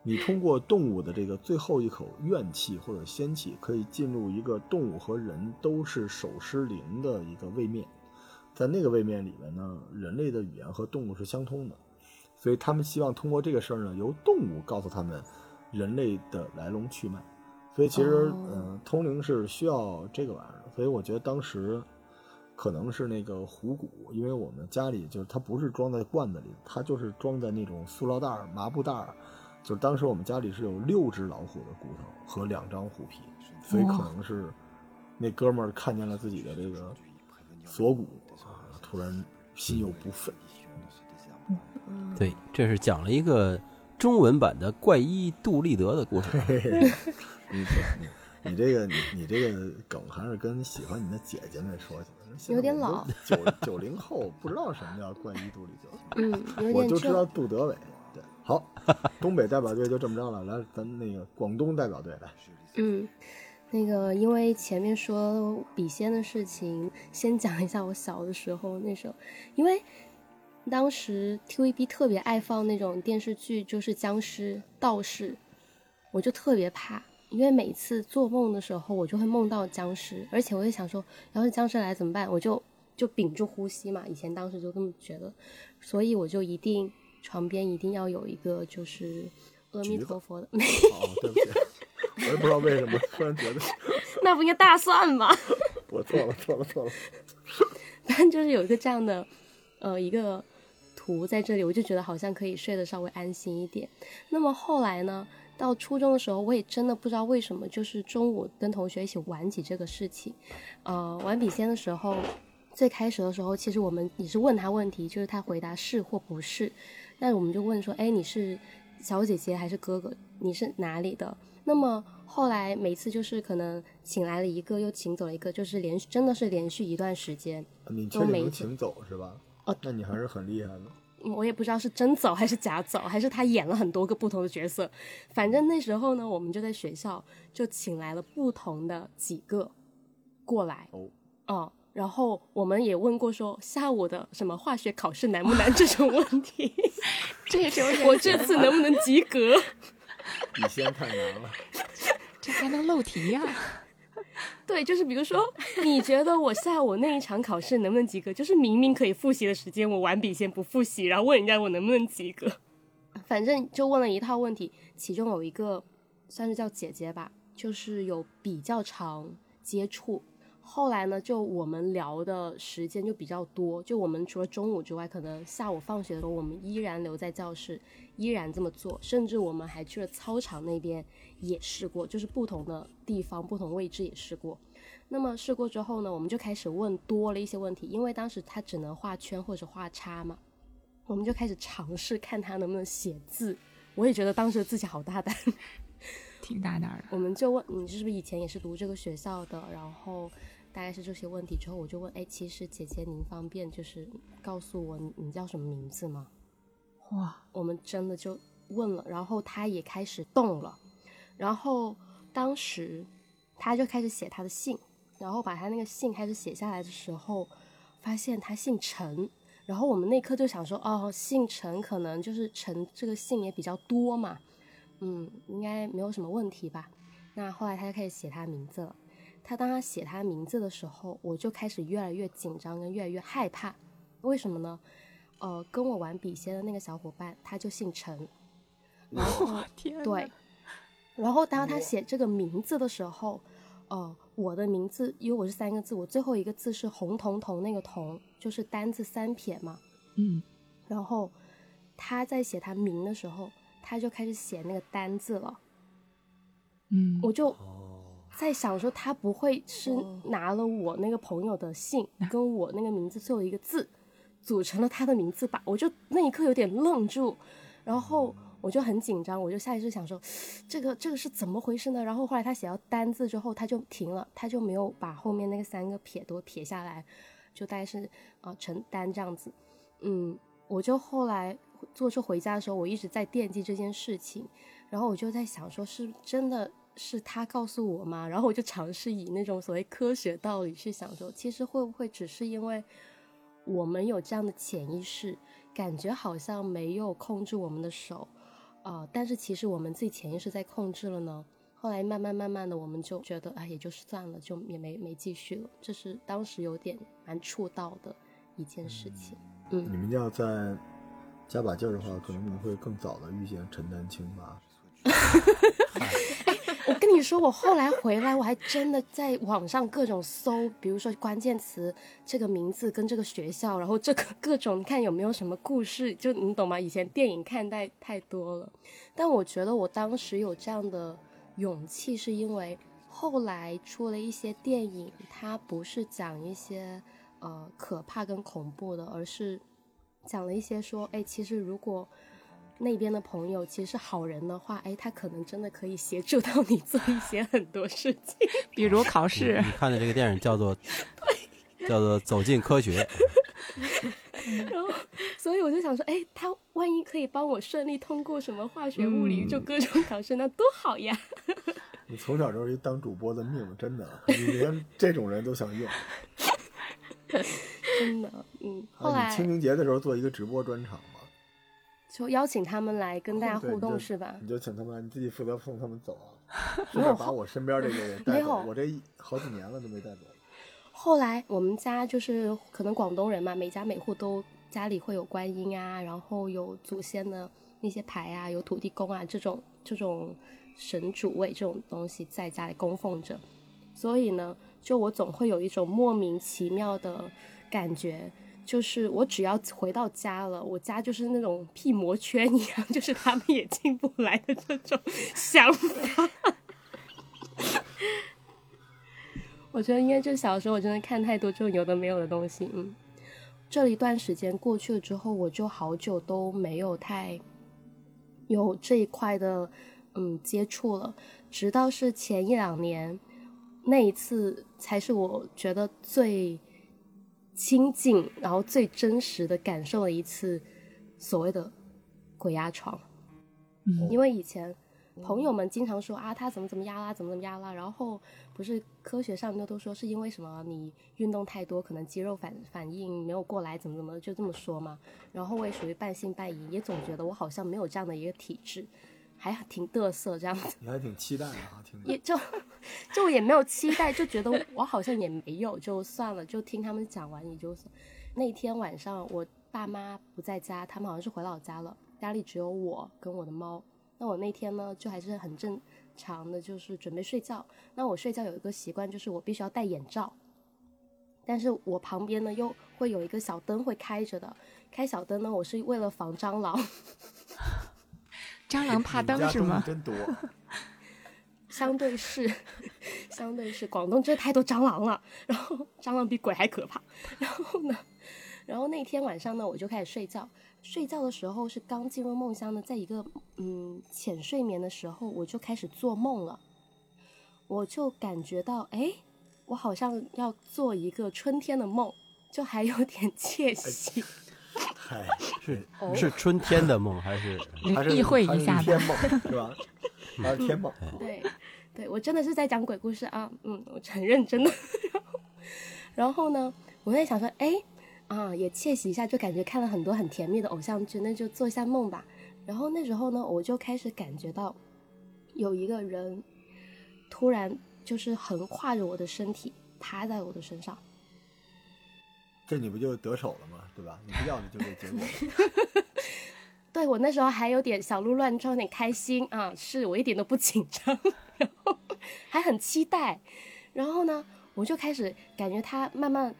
你通过动物的这个最后一口怨气或者仙气，可以进入一个动物和人都是手失灵的一个位面，在那个位面里面呢，人类的语言和动物是相通的，所以他们希望通过这个事儿呢，由动物告诉他们人类的来龙去脉。所以其实，嗯呃，通灵是需要这个玩意儿的。所以我觉得当时可能是那个虎骨，因为我们家里就是它不是装在罐子里，它就是装在那种塑料袋儿、麻布袋儿。就是当时我们家里是有六只老虎的骨头和两张虎皮，所以可能是那哥们儿看见了自己的这个锁骨，啊突然心有不忿。对，这是讲了一个中文版的怪医杜立德的故事。你你你这个你你这个梗还是跟喜欢你的姐姐们说去吧。有点老。九九零后不知道什么叫怪医杜立德，嗯，有点我就知道。杜德伟。对，好，东北代表队就这么着了。来，咱那个广东代表队来。嗯，那个因为前面说笔仙的事情，先讲一下我小的时候那时候，因为当时 TVB 特别爱放那种电视剧，就是僵尸、道士，我就特别怕。因为每次做梦的时候，我就会梦到僵尸，而且我就想说，要是僵尸来怎么办？我就就屏住呼吸嘛。以前当时就这么觉得，所以我就一定床边一定要有一个就是阿弥陀佛的，<laughs> 哦，对不起，我也不知道为什么突然觉得 <laughs> 那不应该大蒜吗？<laughs> 我错了，错了，错了。反正就是有一个这样的，呃，一个图在这里，我就觉得好像可以睡得稍微安心一点。那么后来呢，到初中的时候，我也真的不知道为什么，就是中午跟同学一起玩起这个事情。呃，玩笔仙的时候，最开始的时候，其实我们也是问他问题，就是他回答是或不是，那我们就问说，哎，你是小姐姐还是哥哥？你是哪里的？那么后来每次就是可能请来了一个，又请走了一个，就是连续真的是连续一段时间。你确都没定请走是吧？哦，那你还是很厉害的。嗯我也不知道是真走还是假走，还是他演了很多个不同的角色。反正那时候呢，我们就在学校就请来了不同的几个过来。哦，哦，然后我们也问过说下午的什么化学考试难不难这种问题，<laughs> 这也是有点我这次能不能及格？你先太难了。<laughs> 这还能漏题呀、<laughs> 对，就是比如说，<laughs> 你觉得我下午那一场考试能不能及格？就是明明可以复习的时间，我玩笔仙不复习，然后问人家我能不能及格。<laughs> 反正就问了一套问题，其中有一个算是叫姐姐吧，就是有比较长接触。后来呢，就我们聊的时间就比较多，就我们除了中午之外，可能下午放学的时候，我们依然留在教室，依然这么做，甚至我们还去了操场那边也试过，就是不同的地方、不同位置也试过。那么试过之后呢，我们就开始问多了一些问题，因为当时他只能画圈或者画叉嘛，我们就开始尝试看他能不能写字。我也觉得当时自己好大胆，挺大胆的。我们就问你是不是以前也是读这个学校的，然后大概是这些问题之后，我就问，哎，其实姐姐您方便就是告诉我你你叫什么名字吗？哇，我们真的就问了，然后他也开始动了，然后当时他就开始写他的姓，然后把他那个姓开始写下来的时候，发现他姓陈。然后我们那刻就想说，哦，姓陈可能就是陈这个姓也比较多嘛，嗯，应该没有什么问题吧。那后来他就开始写他名字了。他当他写他名字的时候，我就开始越来越紧张，跟越来越害怕。为什么呢？呃，跟我玩笔仙的那个小伙伴，他就姓陈。<laughs> 然后天，对，然后当他写这个名字的时候，呃，我的名字因为我是三个字，我最后一个字是红彤彤那个彤，就是单字三撇嘛。嗯，然后他在写他名的时候，他就开始写那个单字了。嗯，我就在想说，他不会是拿了我那个朋友的姓 <laughs> 跟我那个名字最后一个字组成了他的名字吧？我就那一刻有点愣住，然后我就很紧张，我就下意识想说，这个这个是怎么回事呢？然后后来他写到单字之后，他就停了，他就没有把后面那个三个撇都撇下来，就大概是啊、呃陈丹这样子。嗯，我就后来坐车回家的时候，我一直在惦记这件事情。然后我就在想说，是真的是他告诉我吗？然后我就尝试以那种所谓科学道理去想说，其实会不会只是因为我们有这样的潜意识，感觉好像没有控制我们的手，啊、但是其实我们自己潜意识在控制了呢。后来慢慢慢慢的，我们就觉得，啊，也就是算了，就也没没继续了。这是当时有点蛮触到的一件事情。嗯你们要再加把劲儿的话，可能你们会更早的遇见陈丹青吧。<laughs> 我跟你说，我后来回来，我还真的在网上各种搜，比如说关键词，这个名字跟这个学校，然后这个各种看有没有什么故事，就你懂吗？以前电影看太太多了，但我觉得我当时有这样的勇气，是因为后来出了一些电影，它不是讲一些呃可怕跟恐怖的，而是讲了一些说，哎，其实如果那边的朋友其实是好人的话，哎，他可能真的可以协助到你做一些很多事情。<laughs> 比如考试你，看的这个电影叫做叫做《走进科学》，<laughs> 然后，所以我就想说，哎，他万一可以帮我顺利通过什么化学、物理，就各种考试，那多好呀！<laughs> 你从小就是一当主播的命，真的，你连这种人都想用。真的，嗯。后啊，来你清明节的时候做一个直播专场嘛，就邀请他们来跟大家互动是吧？你就请他们来，你自己负责送他们走啊。<laughs> 顺便把我身边这个也带没有走，我这好几年了都没带走。后来我们家就是可能广东人嘛，每家每户都家里会有观音啊，然后有祖先的那些牌啊，有土地公啊这种这种神主位这种东西在家里供奉着，所以呢，就我总会有一种莫名其妙的感觉。就是我只要回到家了，我家就是那种屁魔圈一样，<laughs> 就是他们也进不来的这种想法。<laughs> 我觉得应该就小时候我真的看太多这种有的没有的东西，嗯。这一段时间过去了之后，我就好久都没有太有这一块的嗯接触了，直到是前一两年那一次，才是我觉得最亲近，然后最真实的感受了一次所谓的鬼压床。嗯因为以前朋友们经常说啊，他怎么怎么压啦，怎么怎么压啦，然后不是科学上面都说是因为什么你运动太多，可能肌肉反反应没有过来，怎么怎么就这么说嘛。然后我也属于半信半疑，也总觉得我好像没有这样的一个体质，还挺嘚瑟这样子。你还挺期待的啊，听。也就 <laughs> 就也没有期待，就觉得我好像也没有，就算了，就听他们讲完也就算。那天晚上我爸妈不在家，他们好像是回老家了，家里只有我跟我的猫。那我那天呢，就还是很正常的，就是准备睡觉。那我睡觉有一个习惯，就是我必须要戴眼罩，但是我旁边呢又会有一个小灯会开着的。开小灯呢，我是为了防蟑螂。蟑螂怕灯是吗？真多，<laughs> 相对是，相对是广东真的太多蟑螂了，然后蟑螂比鬼还可怕。然后呢，然后那天晚上呢，我就开始睡觉。睡觉的时候是刚进入梦乡的，在一个嗯浅睡眠的时候，我就开始做梦了。我就感觉到，哎，我好像要做一个春天的梦，就还有点 <laughs> 窃喜。嗨，是哦是春天的梦还是？<laughs> 还是意会还是一下吧。天梦是吧？<laughs> 还是天梦。对，对我真的是在讲鬼故事啊，嗯，我很认真的。<laughs> 然后呢，我在想说，哎，啊，也窃喜一下，就感觉看了很多很甜蜜的偶像剧，那就做一下梦吧。然后那时候呢，我就开始感觉到有一个人突然就是横跨着我的身体，趴在我的身上。这你不就得手了吗？对吧？你不要你就这结果。<laughs> 对我那时候还有点小鹿乱撞，有点开心啊，是我一点都不紧张，<laughs> 然后还很期待。然后呢，我就开始感觉他慢慢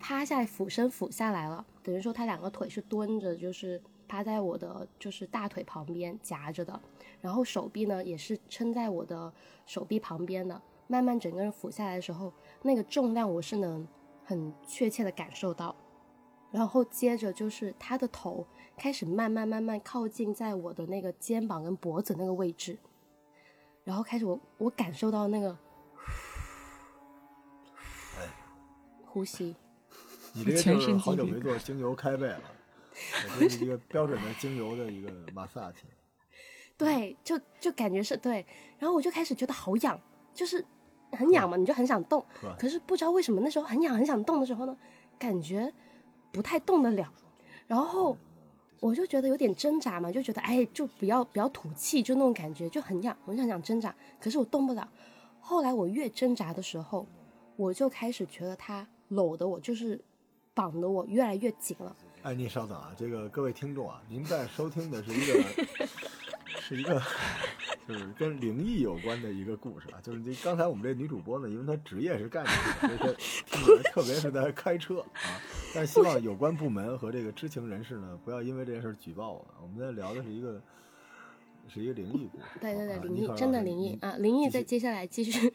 趴下来，俯身俯下来了，等于说他两个腿是蹲着，就是趴在我的就是大腿旁边夹着的，然后手臂呢也是撑在我的手臂旁边的。慢慢整个人俯下来的时候，那个重量我是能很确切的感受到。然后接着就是他的头开始慢慢慢慢靠近在我的那个肩膀跟脖子那个位置，然后开始我我感受到那个呼吸，<laughs> 你这个全就是好久没做精油开背了，<laughs> 这是一个标准的精油的一个马萨奇。对，就就感觉是对，然后我就开始觉得好痒，就是很痒嘛，你就很想动，可是不知道为什么那时候很痒很想动的时候呢，感觉不太动得了，然后我就觉得有点挣扎嘛，就觉得哎，就不要不要吐气，就那种感觉就很痒，我就想想挣扎，可是我动不了。后来我越挣扎的时候，我就开始觉得他搂的我，就是绑的我越来越紧了。哎，您稍等啊，这个各位听众啊，您在收听的是一个 <laughs> 是一个就是跟灵异有关的一个故事啊，就是这刚才我们这女主播呢，因为她职业是干这个，所以她听起来特别是在开车啊。但是希望有关部门和这个知情人士呢，不要因为这件事举报我。我们在聊的是一个是一个灵异故事，对对对，啊灵异真的灵异。啊，灵异在接下来继续，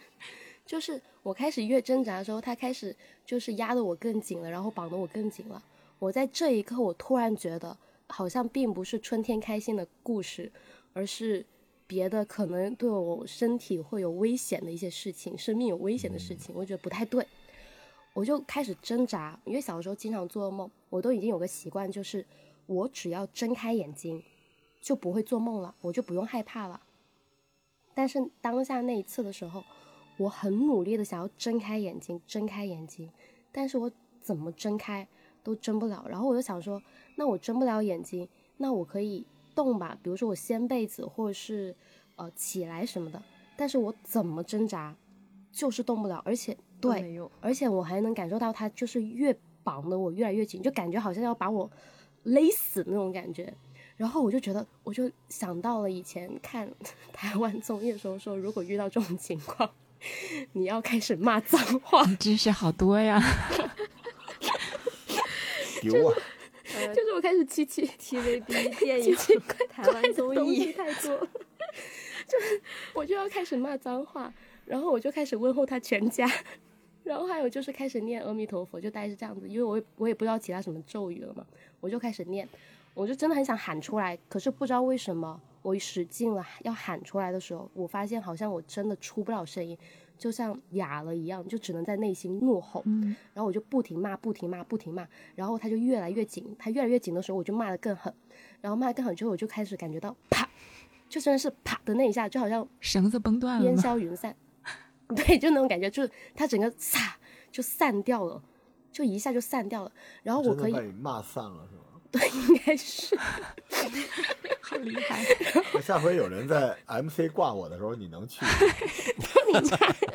就是我开始越挣扎的时候，他开始就是压得我更紧了，然后绑得我更紧了。我在这一刻，我突然觉得好像并不是春天开心的故事，而是别的可能对我身体会有危险的一些事情，生命有危险的事情，我觉得不太对。我就开始挣扎，因为小时候经常做噩梦，我都已经有个习惯，就是我只要睁开眼睛，就不会做梦了，我就不用害怕了。但是当下那一次的时候，我很努力的想要睁开眼睛，睁开眼睛，但是我怎么睁开都睁不了。然后我就想说，那我睁不了眼睛，那我可以动吧，比如说我掀被子，或者是呃起来什么的。但是我怎么挣扎，就是动不了，而且对。而且我还能感受到它就是越绑的我越来越紧，就感觉好像要把我勒死那种感觉。然后我就觉得，我就想到了以前看 <laughs> 台湾综艺的时候说，如果遇到这种情况，你要开始骂脏话，你知识好多呀。<laughs> <laughs> 丢啊！呃就是我开始七七 TVB 电影台湾综艺，太多了，就是我就要开始骂脏话，然后我就开始问候他全家，然后还有就是开始念阿弥陀佛，就大概是这样子，因为我也我也不知道其他什么咒语了嘛，我就开始念，我就真的很想喊出来，可是不知道为什么，我使劲了要喊出来的时候，我发现好像我真的出不了声音，就像哑了一样，就只能在内心怒吼。嗯，然后我就不停骂，不停骂，不停骂，然后他就越来越紧，他越来越紧的时候，我就骂得更狠，然后骂得更狠之后，我就开始感觉到啪，就真的是啪的那一下，就好像绳子崩断了烟？消云散，<laughs> 对，就那种感觉，就是他整个撒就散掉了，就一下就散掉了，然后我可以骂散了是吗？对，应该是，<laughs> 好厉害！那下回有人在 MC 挂我的时候，你能去？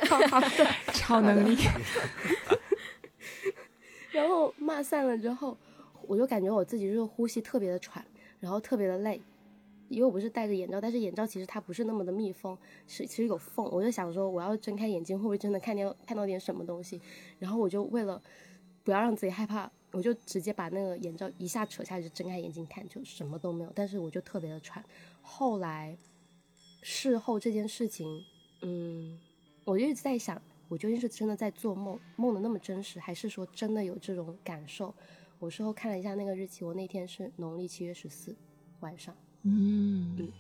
好好的，<laughs> 超能力。<laughs> 然后骂散了之后，我就感觉我自己就是呼吸特别的喘，然后特别的累，因为我不是戴着眼罩，但是眼罩其实它不是那么的密封，是其实有缝。我就想说，我要睁开眼睛会不会真的看见看到点什么东西？然后我就为了不要让自己害怕，我就直接把那个眼罩一下扯下来，就，睁开眼睛看，就什么都没有。但是我就特别的喘。后来事后这件事情，嗯，我就一直在想，我究竟是真的在做梦，梦的那么真实，还是说真的有这种感受？我事后看了一下那个日期，我那天是农历七月十四晚上，嗯，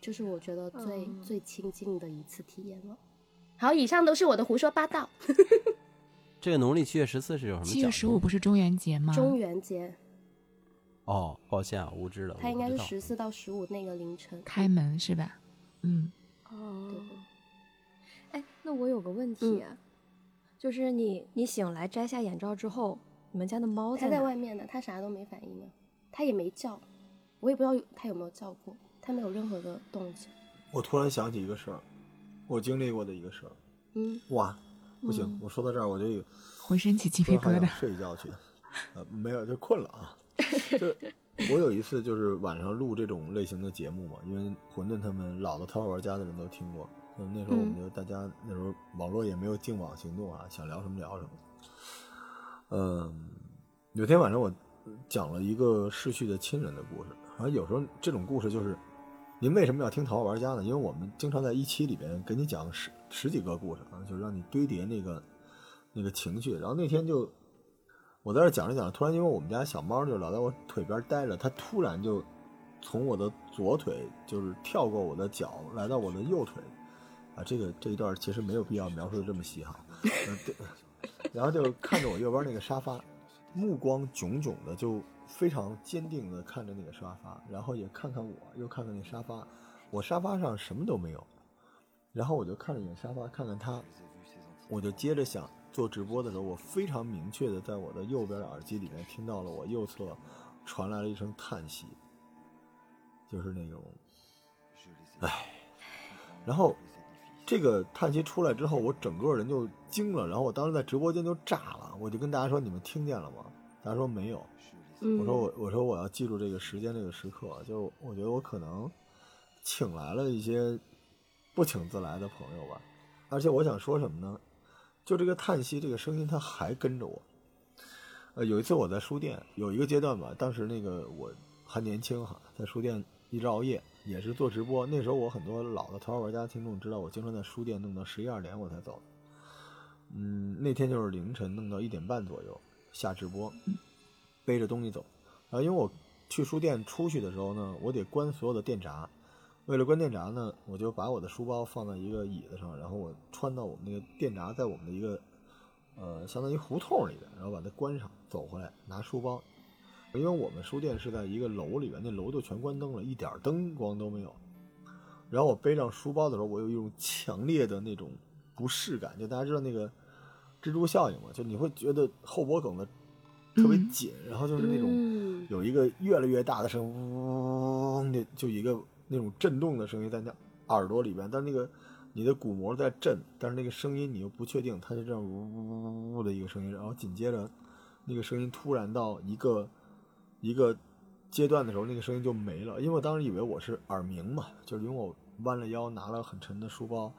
就是我觉得最、嗯最亲近的一次体验了。好，以上都是我的胡说八道。<laughs> 这个农历七月十四是有什么？七月十五不是中元节吗？中元节，哦，抱歉啊，无知了，它应该是十四到十五那个凌晨。开门是吧？嗯，哦哎，那我有个问题，嗯就是你你醒来摘下眼罩之后，你们家的猫它在哪在外面呢，它啥都没反应呢，它也没叫，我也不知道它有没有叫过，它没有任何的动静。我突然想起一个事儿，我经历过的一个事儿。嗯，哇，不行，嗯我说到这儿我就有浑身起鸡皮疙瘩。睡觉去，呃，没有，就困了啊。<laughs> 就我有一次就是晚上录这种类型的节目嘛，因为馄饨他们老的淘宝玩家的人都听过。那那时候我们就大家那时候网络也没有净网行动啊，想聊什么聊什么。嗯，有天晚上我讲了一个逝去的亲人的故事，好像有时候这种故事就是，您为什么要听淘宝玩家呢？因为我们经常在一期里边给你讲十十几个故事啊，就是让你堆叠那个那个情绪。然后那天就我在这讲着讲着，突然因为我们家小猫就老在我腿边待着，它突然就从我的左腿就是跳过我的脚，来到我的右腿。啊，这个这一段其实没有必要描述的这么细哈。<laughs> 然后就看着我右边那个沙发，目光炯炯的，就非常坚定的看着那个沙发，然后也看看我，又看看那沙发，我沙发上什么都没有，然后我就看了一眼沙发，看看他，我就接着想做直播的时候，我非常明确的在我的右边的耳机里面听到了我右侧传来了一声叹息，就是那种，唉，然后这个叹息出来之后，我整个人就惊了，然后我当时在直播间就炸了，我就跟大家说：“你们听见了吗？”大家说没有。嗯我说我我说我要记住这个时间这个时刻，就我觉得我可能请来了一些不请自来的朋友吧，而且我想说什么呢？就这个叹息这个声音，它还跟着我。呃，有一次我在书店有一个阶段吧，当时那个我还年轻哈，在书店一直熬夜，也是做直播。那时候我很多老的头号玩家听众知道，我经常在书店弄到十一二点我才走。嗯，那天就是凌晨弄到一点半左右下直播，背着东西走。然后因为我去书店出去的时候呢，我得关所有的电闸。为了关电闸呢，我就把我的书包放在一个椅子上，然后我穿到我们那个电闸在我们的一个呃相当于胡同里边，然后把它关上，走回来拿书包。因为我们书店是在一个楼里边，那楼就全关灯了，一点灯光都没有。然后我背上书包的时候，我有一种强烈的那种不适感，就大家知道那个蜘蛛效应嘛，就你会觉得后脖梗子特别紧，然后就是那种嗯。有一个越来越大的声，嗡的，就一个那种震动的声音在那耳朵里边，但那个你的鼓膜在震，但是那个声音你又不确定，它就这样呜呜呜呜的一个声音，然后紧接着那个声音突然到一个一个阶段的时候，那个声音就没了，因为我当时以为我是耳鸣嘛，就是因为我弯了腰拿了很沉的书包，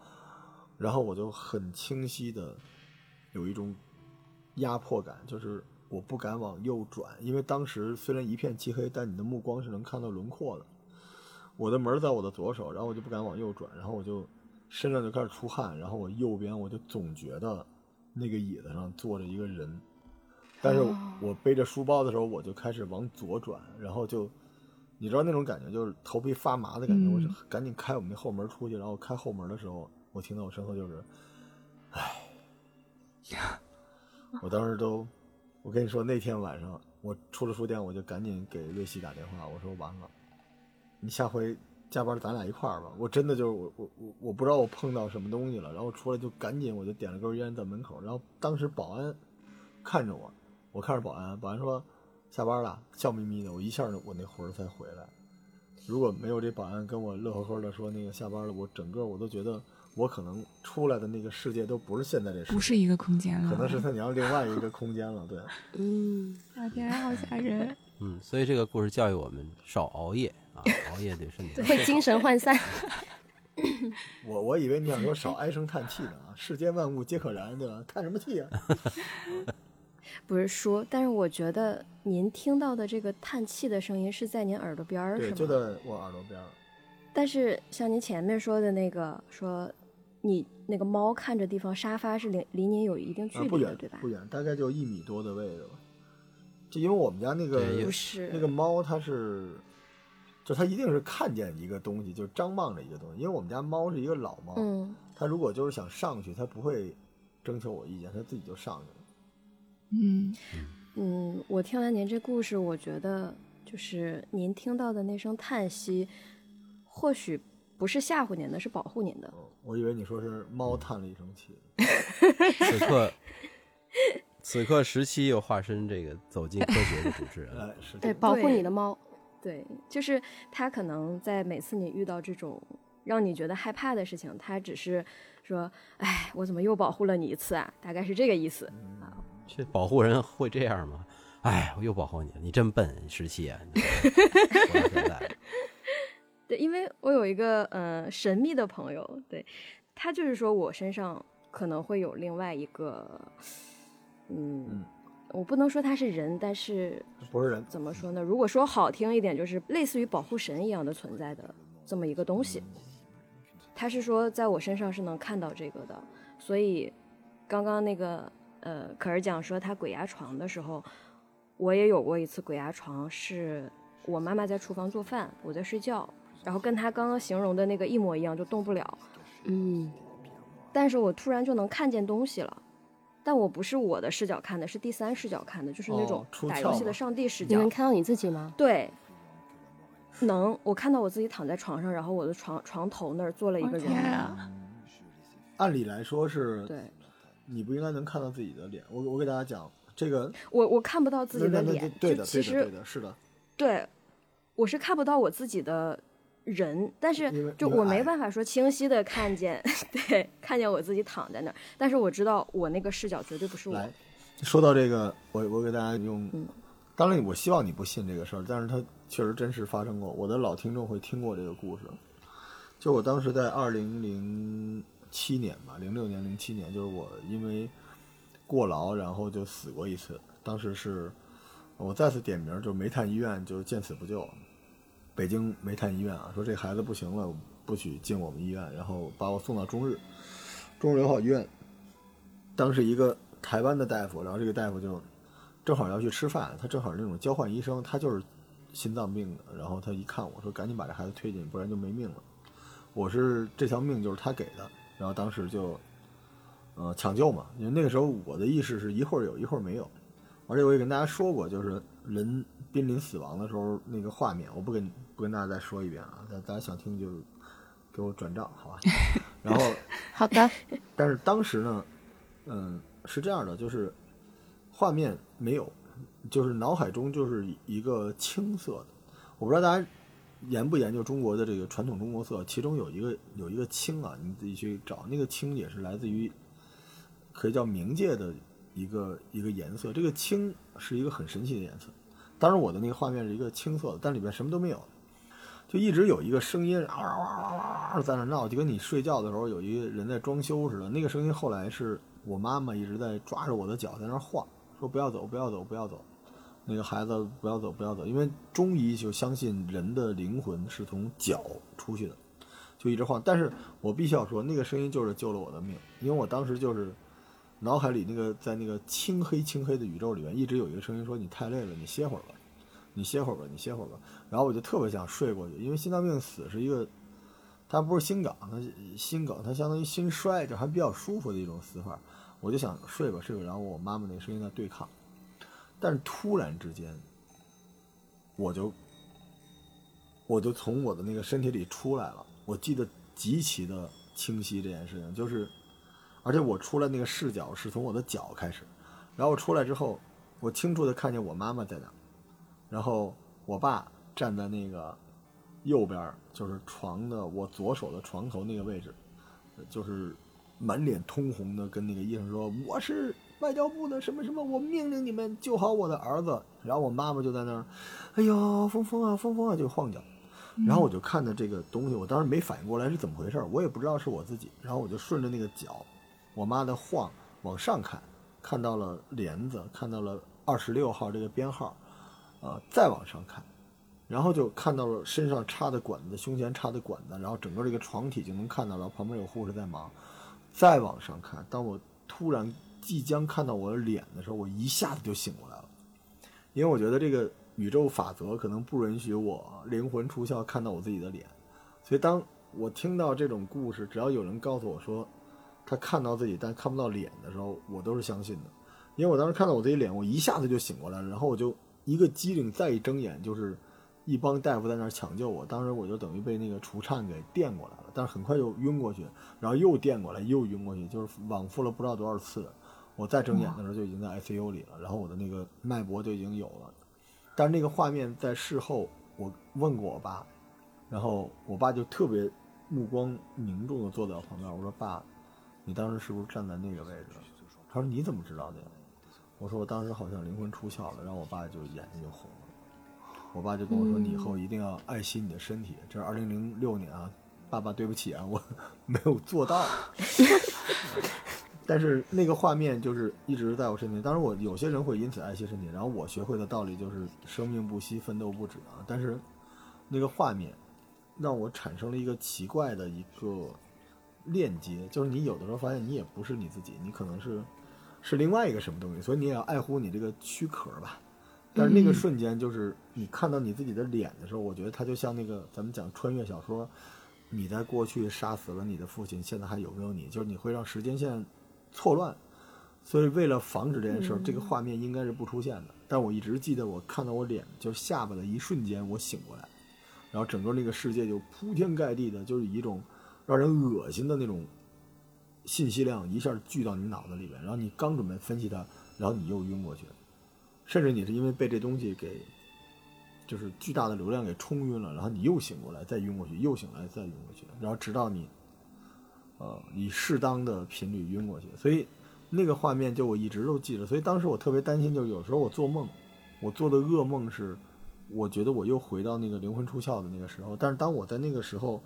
然后我就很清晰的有一种压迫感，就是我不敢往右转，因为当时虽然一片漆黑，但你的目光是能看到轮廓的。我的门在我的左手，然后我就不敢往右转，然后我就身上就开始出汗，然后我右边我就总觉得那个椅子上坐着一个人，但是哦。我背着书包的时候，我就开始往左转，然后就你知道那种感觉，就是头皮发麻的感觉，嗯我就赶紧开我们那后门出去，然后开后门的时候，我听到我身后就是，唉，我当时都，我跟你说那天晚上我出了书店，我就赶紧给瑞希打电话，我说完了，你下回加班咱俩一块儿吧。我真的就是我我我我不知道我碰到什么东西了，然后出来就赶紧我就点了根烟在门口，然后当时保安看着我，我看着保安，保安说下班了，笑眯眯的，我一下我那魂儿才回来。如果没有这保安跟我乐呵呵的说那个下班了，我整个我都觉得我可能出来的那个世界都不是现在这世界，不是一个空间了，可能是他娘另外一个空间了，对。<laughs> 嗯，<laughs> 啊天啊，好吓人！<laughs> 嗯，所以这个故事教育我们少熬夜啊，熬夜对身体。会精神涣散。我我以为你想说少唉声叹气呢啊，世间万物皆可燃，对吧？叹什么气啊？不是说，但是我觉得您听到的这个叹气的声音是在您耳朵边儿，对，是就？在我耳朵边儿。但是像您前面说的那个，说你那个猫看着地方，沙发是离离您有一定距啊，不远离的，对吧不？远，大概就一米多的位置吧。就因为我们家那个不是那个猫，它是，就它一定是看见一个东西，就张望着一个东西。因为我们家猫是一个老猫，嗯，它如果就是想上去，它不会征求我意见，它自己就上去了。嗯，嗯，我听完您这故事，我觉得就是您听到的那声叹息，或许不是吓唬您的，是保护您的。嗯，我以为你说是猫叹了一声气。此刻此刻十七又化身这个走进科学的主持人，<laughs> 哎，是对，保护你的猫。对，就是他可能在每次你遇到这种让你觉得害怕的事情，他只是说：“哎，我怎么又保护了你一次啊？”大概是这个意思。啊这保护人会这样吗？哎，我又保护你了，你真笨，十七啊！<laughs> 对，因为我有一个呃神秘的朋友，对他就是说我身上可能会有另外一个，嗯，嗯我不能说他是人，但是不是人，怎么说呢？如果说好听一点，就是类似于保护神一样的存在的这么一个东西。他是说在我身上是能看到这个的，所以刚刚那个呃，可儿讲说他鬼压床的时候，我也有过一次鬼压床，是我妈妈在厨房做饭，我在睡觉，然后跟他刚刚形容的那个一模一样，就动不了。嗯，但是我突然就能看见东西了，但我不是我的视角看的，是第三视角看的，就是那哦种打游戏的上帝视角。你能看到你自己吗？对，能，我看到我自己躺在床上，然后我的床床头那儿坐了一个我人。天啊！按理来说是，对你不应该能看到自己的脸。我我给大家讲这个，我，我看不到自己的脸，对的，其对的，对实的，是的，对，我是看不到我自己的人，但是就我没办法说清晰的看见，<laughs> 对，看见我自己躺在那儿，但是我知道我那个视角绝对不是我。来，说到这个，我我给大家用，嗯当然我希望你不信这个事儿，但是它确实真实发生过。我的老听众会听过这个故事。就我当时在二零零七年吧，零六年、零七年，就是我因为过劳，然后就死过一次。当时是我再次点名，就是煤炭医院，就是见死不救。北京煤炭医院啊，说这孩子不行了，不许进我们医院，然后把我送到中日，中日友好医院。当时一个台湾的大夫，然后这个大夫就正好要去吃饭，他正好那种交换医生，他就是心脏病的，然后他一看我说赶紧把这孩子推进，不然就没命了。我是这条命就是他给的，然后当时就呃抢救嘛，因为那个时候我的意识是一会儿有一会儿没有，而且我也跟大家说过，就是人濒临死亡的时候那个画面，我不跟不跟大家再说一遍啊，大大家想听就给我转账好吧。<laughs> 然后 <laughs> 好的，但是当时呢，嗯，是这样的，就是画面没有，就是脑海中就是一个青色的。我不知道大家研不研究中国的这个传统中国色，其中有一个有一个青啊，你自己去找，那个青也是来自于可以叫冥界的一个一个颜色。这个青是一个很神奇的颜色。当然，我的那个画面是一个青色的，但里边什么都没有。就一直有一个声音啊哇哇哇哇哇在那闹，就跟你睡觉的时候有一个人在装修似的。那个声音后来是我妈妈一直在抓着我的脚在那晃，说不要走，不要走，不要走。那个孩子不要走，不要走，因为中医就相信人的灵魂是从脚出去的，就一直晃。但是我必须要说，那个声音就是救了我的命，因为我当时就是脑海里那个在那个青黑青黑的宇宙里面，一直有一个声音说你太累了，你歇会儿吧，你歇会儿吧，你歇会儿吧。然后我就特别想睡过去，因为心脏病死是一个，它不是心梗，它心梗，它相当于心衰，就还比较舒服的一种死法。我就想睡吧睡吧，然后我妈妈那声音在对抗，但是突然之间，我就我就从我的那个身体里出来了，我记得极其的清晰这件事情，就是，而且我出来那个视角是从我的脚开始，然后我出来之后，我清楚的看见我妈妈在那儿，然后我爸站在那个右边儿，就是床的我左手的床头那个位置，就是满脸通红的跟那个医生说：“我是外交部的什么什么，我命令你们救好我的儿子。”然后我妈妈就在那儿，哎呦，峰峰啊，峰峰啊，就晃脚。然后我就看着这个东西，我当时没反应过来是怎么回事儿，我也不知道是我自己。然后我就顺着那个脚，我妈的晃往上看，看到了帘子，看到了二十六号这个编号，啊、再往上看，然后就看到了身上插的管子，胸前插的管子，然后整个这个床体就能看到了，旁边有护士在忙。再往上看，当我突然即将看到我的脸的时候，我一下子就醒过来了，因为我觉得这个宇宙法则可能不允许我灵魂出窍看到我自己的脸，所以当我听到这种故事，只要有人告诉我说他看到自己但看不到脸的时候，我都是相信的，因为我当时看到我自己脸，我一下子就醒过来了，然后我就一个机灵，再一睁眼就是一帮大夫在那儿抢救我，当时我就等于被那个除颤给电过来了，但是很快又晕过去，然后又电过来，又晕过去，就是往复了不知道多少次。我再睁眼的时候就已经在 ICU 里了，然后我的那个脉搏就已经有了。但是那个画面在事后，我问过我爸，然后我爸就特别目光凝重的坐在我旁边。我说：“爸，你当时是不是站在那个位置？”他说：“你怎么知道的呀？”我说：“我当时好像灵魂出窍了。”然后我爸就眼睛就红了。我爸就跟我说：“你以后一定要爱惜你的身体。”这是二零零六年啊，爸爸对不起啊，我 <laughs> 没有做到。<laughs> 但是那个画面就是一直在我身边。当然，我有些人会因此爱惜身体，然后我学会的道理就是生命不息，奋斗不止啊。但是那个画面让我产生了一个奇怪的一个链接，就是你有的时候发现你也不是你自己，你可能是是另外一个什么东西，所以你也要爱护你这个躯壳吧。但是那个瞬间，就是你看到你自己的脸的时候，我觉得它就像那个咱们讲穿越小说，你在过去杀死了你的父亲，现在还有没有你？就是你会让时间线。错乱，所以为了防止这件事儿，这个画面应该是不出现的。但我一直记得，我看到我脸就下巴的一瞬间，我醒过来，然后整个那个世界就铺天盖地的，就是以一种让人恶心的那种信息量一下聚到你脑子里边，然后你刚准备分析它，然后你又晕过去，甚至你是因为被这东西给就是巨大的流量给冲晕了，然后你又醒过来，再晕过去，又醒来再晕过去，然后直到你。呃，以适当的频率晕过去，所以那个画面就我一直都记着。所以当时我特别担心，就有时候我做梦，我做的噩梦是，我觉得我又回到那个灵魂出窍的那个时候。但是当我在那个时候，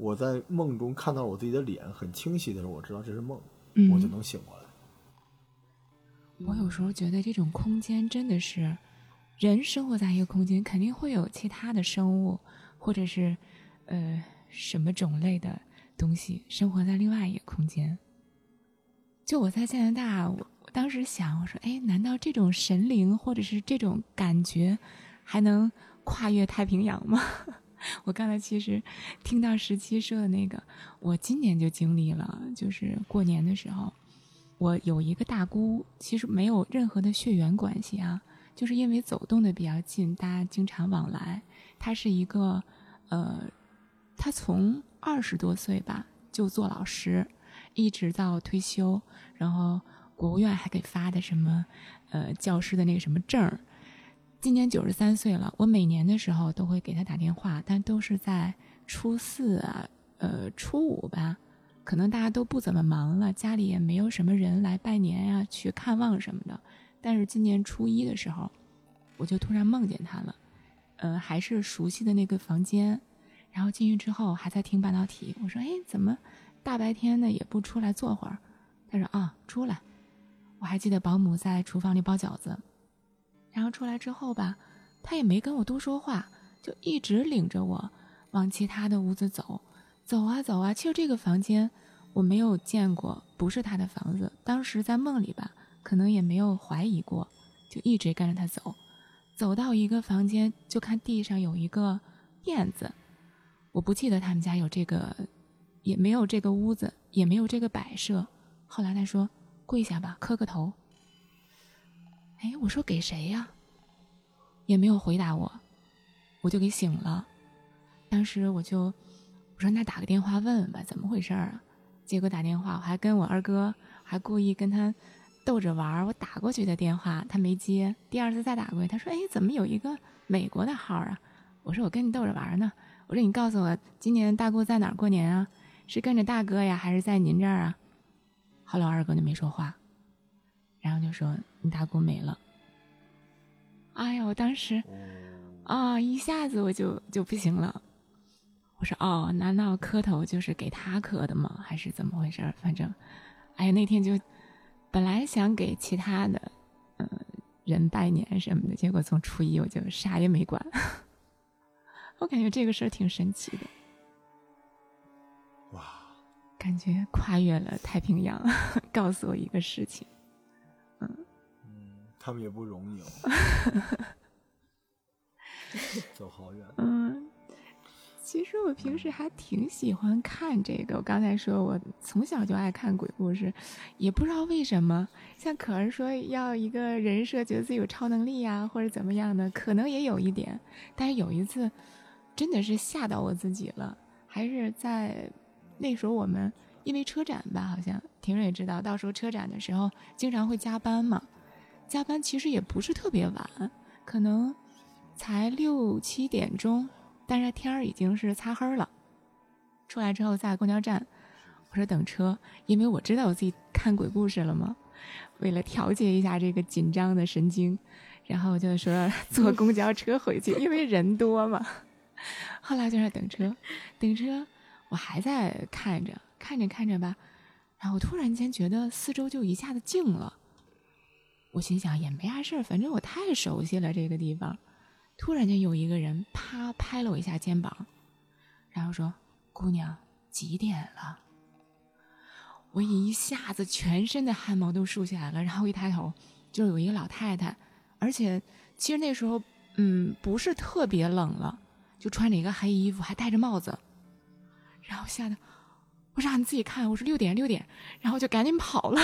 我在梦中看到我自己的脸很清晰的时候，我知道这是梦，我就能醒过来。我有时候觉得这种空间真的是，人生活在一个空间，肯定会有其他的生物，或者是呃什么种类的。东西生活在另外一个空间。就我在加拿大，我我当时想，我说，哎，难道这种神灵或者是这种感觉，还能跨越太平洋吗？我刚才其实听到十七说的那个，我今年就经历了，就是过年的时候，我有一个大姑，其实没有任何的血缘关系啊，就是因为走动的比较近，大家经常往来。她是一个，呃，她从。二十多岁吧，就做老师，一直到退休，然后国务院还给发的什么，呃，教师的那个什么证儿。今年九十三岁了，我每年的时候都会给他打电话，但都是在初四啊，呃，初五吧，可能大家都不怎么忙了，家里也没有什么人来拜年呀、去看望什么的。但是今年初一的时候，我就突然梦见他了，呃，还是熟悉的那个房间。然后进去之后还在听半导体，我说：“哎，怎么大白天的也不出来坐会儿？”他说：“啊，出来。”我还记得保姆在厨房里包饺子，然后出来之后吧，他也没跟我多说话，就一直领着我往其他的屋子走，走啊走啊。其实这个房间我没有见过，不是他的房子。当时在梦里吧，可能也没有怀疑过，就一直跟着他走，走到一个房间，就看地上有一个垫子。我不记得他们家有这个，也没有这个屋子，也没有这个摆设。后来他说：“跪下吧，磕个头。”哎，我说给谁呀？也没有回答我，我就给醒了。当时我就我说：“那打个电话问问吧，怎么回事啊？”结果打电话，我还跟我二哥还故意跟他逗着玩儿我打过去的电话他没接，第二次再打过去，他说：“哎，怎么有一个美国的号啊？”我说：“我跟你逗着玩呢。”我说：“你告诉我，今年大姑在哪儿过年啊？是跟着大哥呀，还是在您这儿啊？”后来我二哥就没说话，然后就说：“你大姑没了。”哎呀，我当时啊，一下子我就就不行了。我说：“哦，难道磕头就是给他磕的吗？还是怎么回事？反正，哎呀，那天就本来想给其他的嗯人拜年什么的，结果从初一我就啥也没管。<laughs> ”我感觉这个事儿挺神奇的，哇！感觉跨越了太平洋，<laughs> 告诉我一个事情，他们也不容易哦，走好远，嗯。其实我平时还挺喜欢看这个。我刚才说我从小就爱看鬼故事，也不知道为什么。像可儿说要一个人设，觉得自己有超能力呀，或者怎么样的，可能也有一点。但是有一次。真的是吓到我自己了，还是在那时候我们因为车展吧，好像婷蕊也知道，到时候车展的时候经常会加班嘛，加班其实也不是特别晚，可能才六七点钟，但是天儿已经是擦黑了。出来之后在公交站，我说等车，因为我知道我自己看鬼故事了嘛，为了调节一下这个紧张的神经，然后就说 <laughs> 坐公交车回去，因为人多嘛。<laughs> 后来就在等车，等车，我还在看着看着看着吧，然后突然间觉得四周就一下子静了。我心想也没啥事儿，反正我太熟悉了这个地方。突然间有一个人啪拍了我一下肩膀，然后说：“姑娘，几点了？”我一下子全身的汗毛都竖起来了，然后一抬头，就有一个老太太，而且其实那时候嗯不是特别冷了。就穿着一个黑衣服，还戴着帽子，然后吓得我说：“你自己看。”我说：“六点，六点。”然后就赶紧跑了。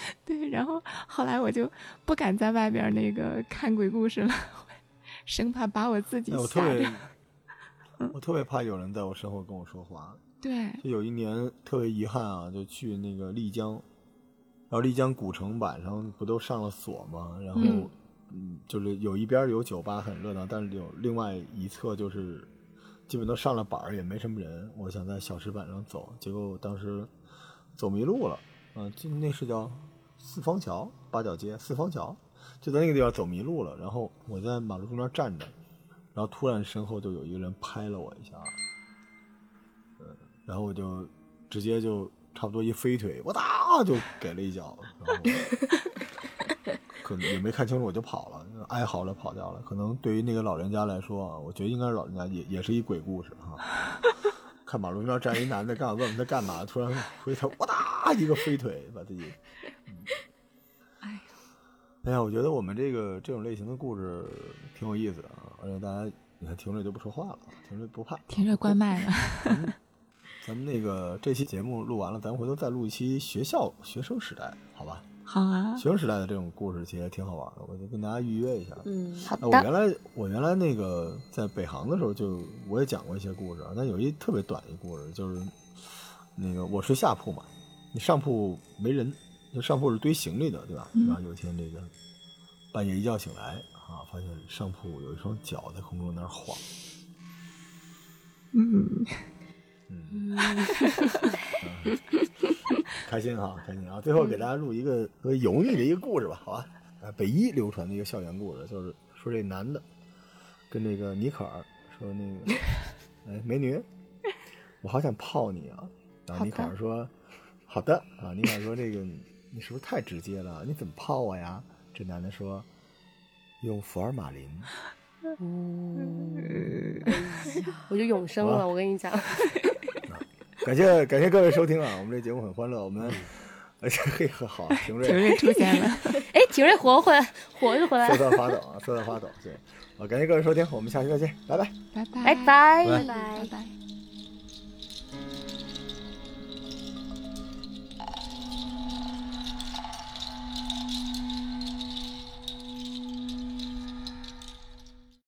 <laughs> 对，然后后来我就不敢在外边那个看鬼故事了，<laughs> 生怕把我自己吓着。我特别怕有人在我身后跟我说话。对，就有一年特别遗憾啊，就去那个丽江，然后丽江古城晚上不都上了锁吗？然后。嗯，就是有一边有酒吧很热闹，但是有另外一侧就是基本都上了板儿，也没什么人。我想在小石板上走，结果我当时走迷路了。嗯，就那是叫四方桥八角街四方桥，就在那个地方走迷路了。然后我在马路中间站着，然后突然身后就有一个人拍了我一下，嗯，然后我就直接就差不多一飞腿，我哒就给了一脚。然后可能也没看清楚，我就跑了，哀嚎着跑掉了。可能对于那个老人家来说，我觉得应该是老人家也也是一鬼故事哈。看马路中间站一男的，刚想问问他干嘛，突然回头，哇哒一个飞腿，把自己。哎呀，我觉得我们这个这种类型的故事挺有意思的啊，而且大家你看停着就不说话了，停着不怕，停着关麦了。咱们那个这期节目录完了，咱回头再录一期学校学生时代，好吧？好啊，学生时代的这种故事其实挺好玩的，我就跟大家预约一下。嗯，好的。我原来我原来那个在北航的时候，就我也讲过一些故事啊，但有一特别短的故事，就是那个我睡下铺嘛，你上铺没人，就上铺是堆行李的，对吧？然后有一天这个半夜一觉醒来啊，发现上铺有一双脚在空中那儿晃。嗯。嗯，<laughs> 开心哈，开心啊！最后给大家录一个特别油腻的一个故事吧，好吧？啊，北一流传的一个校园故事，就是说这男的跟那个尼可尔说那个，<laughs> 哎，美女，我好想泡你啊！然后尼可尔说，好的啊。尼可尔说这个你是不是太直接了？你怎么泡我呀？这男的说，用福尔马林。嗯，我就永生了，我跟你讲。<laughs> 感谢感谢各位收听啊！我们这节目很欢乐，我们 <laughs> 而且嘿呵好，廷瑞廷瑞出现了，<laughs> 哎，廷瑞活回来，活着回来，瑟瑟发抖啊，瑟瑟发抖。对，好，感谢各位收听，我们下期再见，拜拜，拜拜，拜拜，拜拜拜。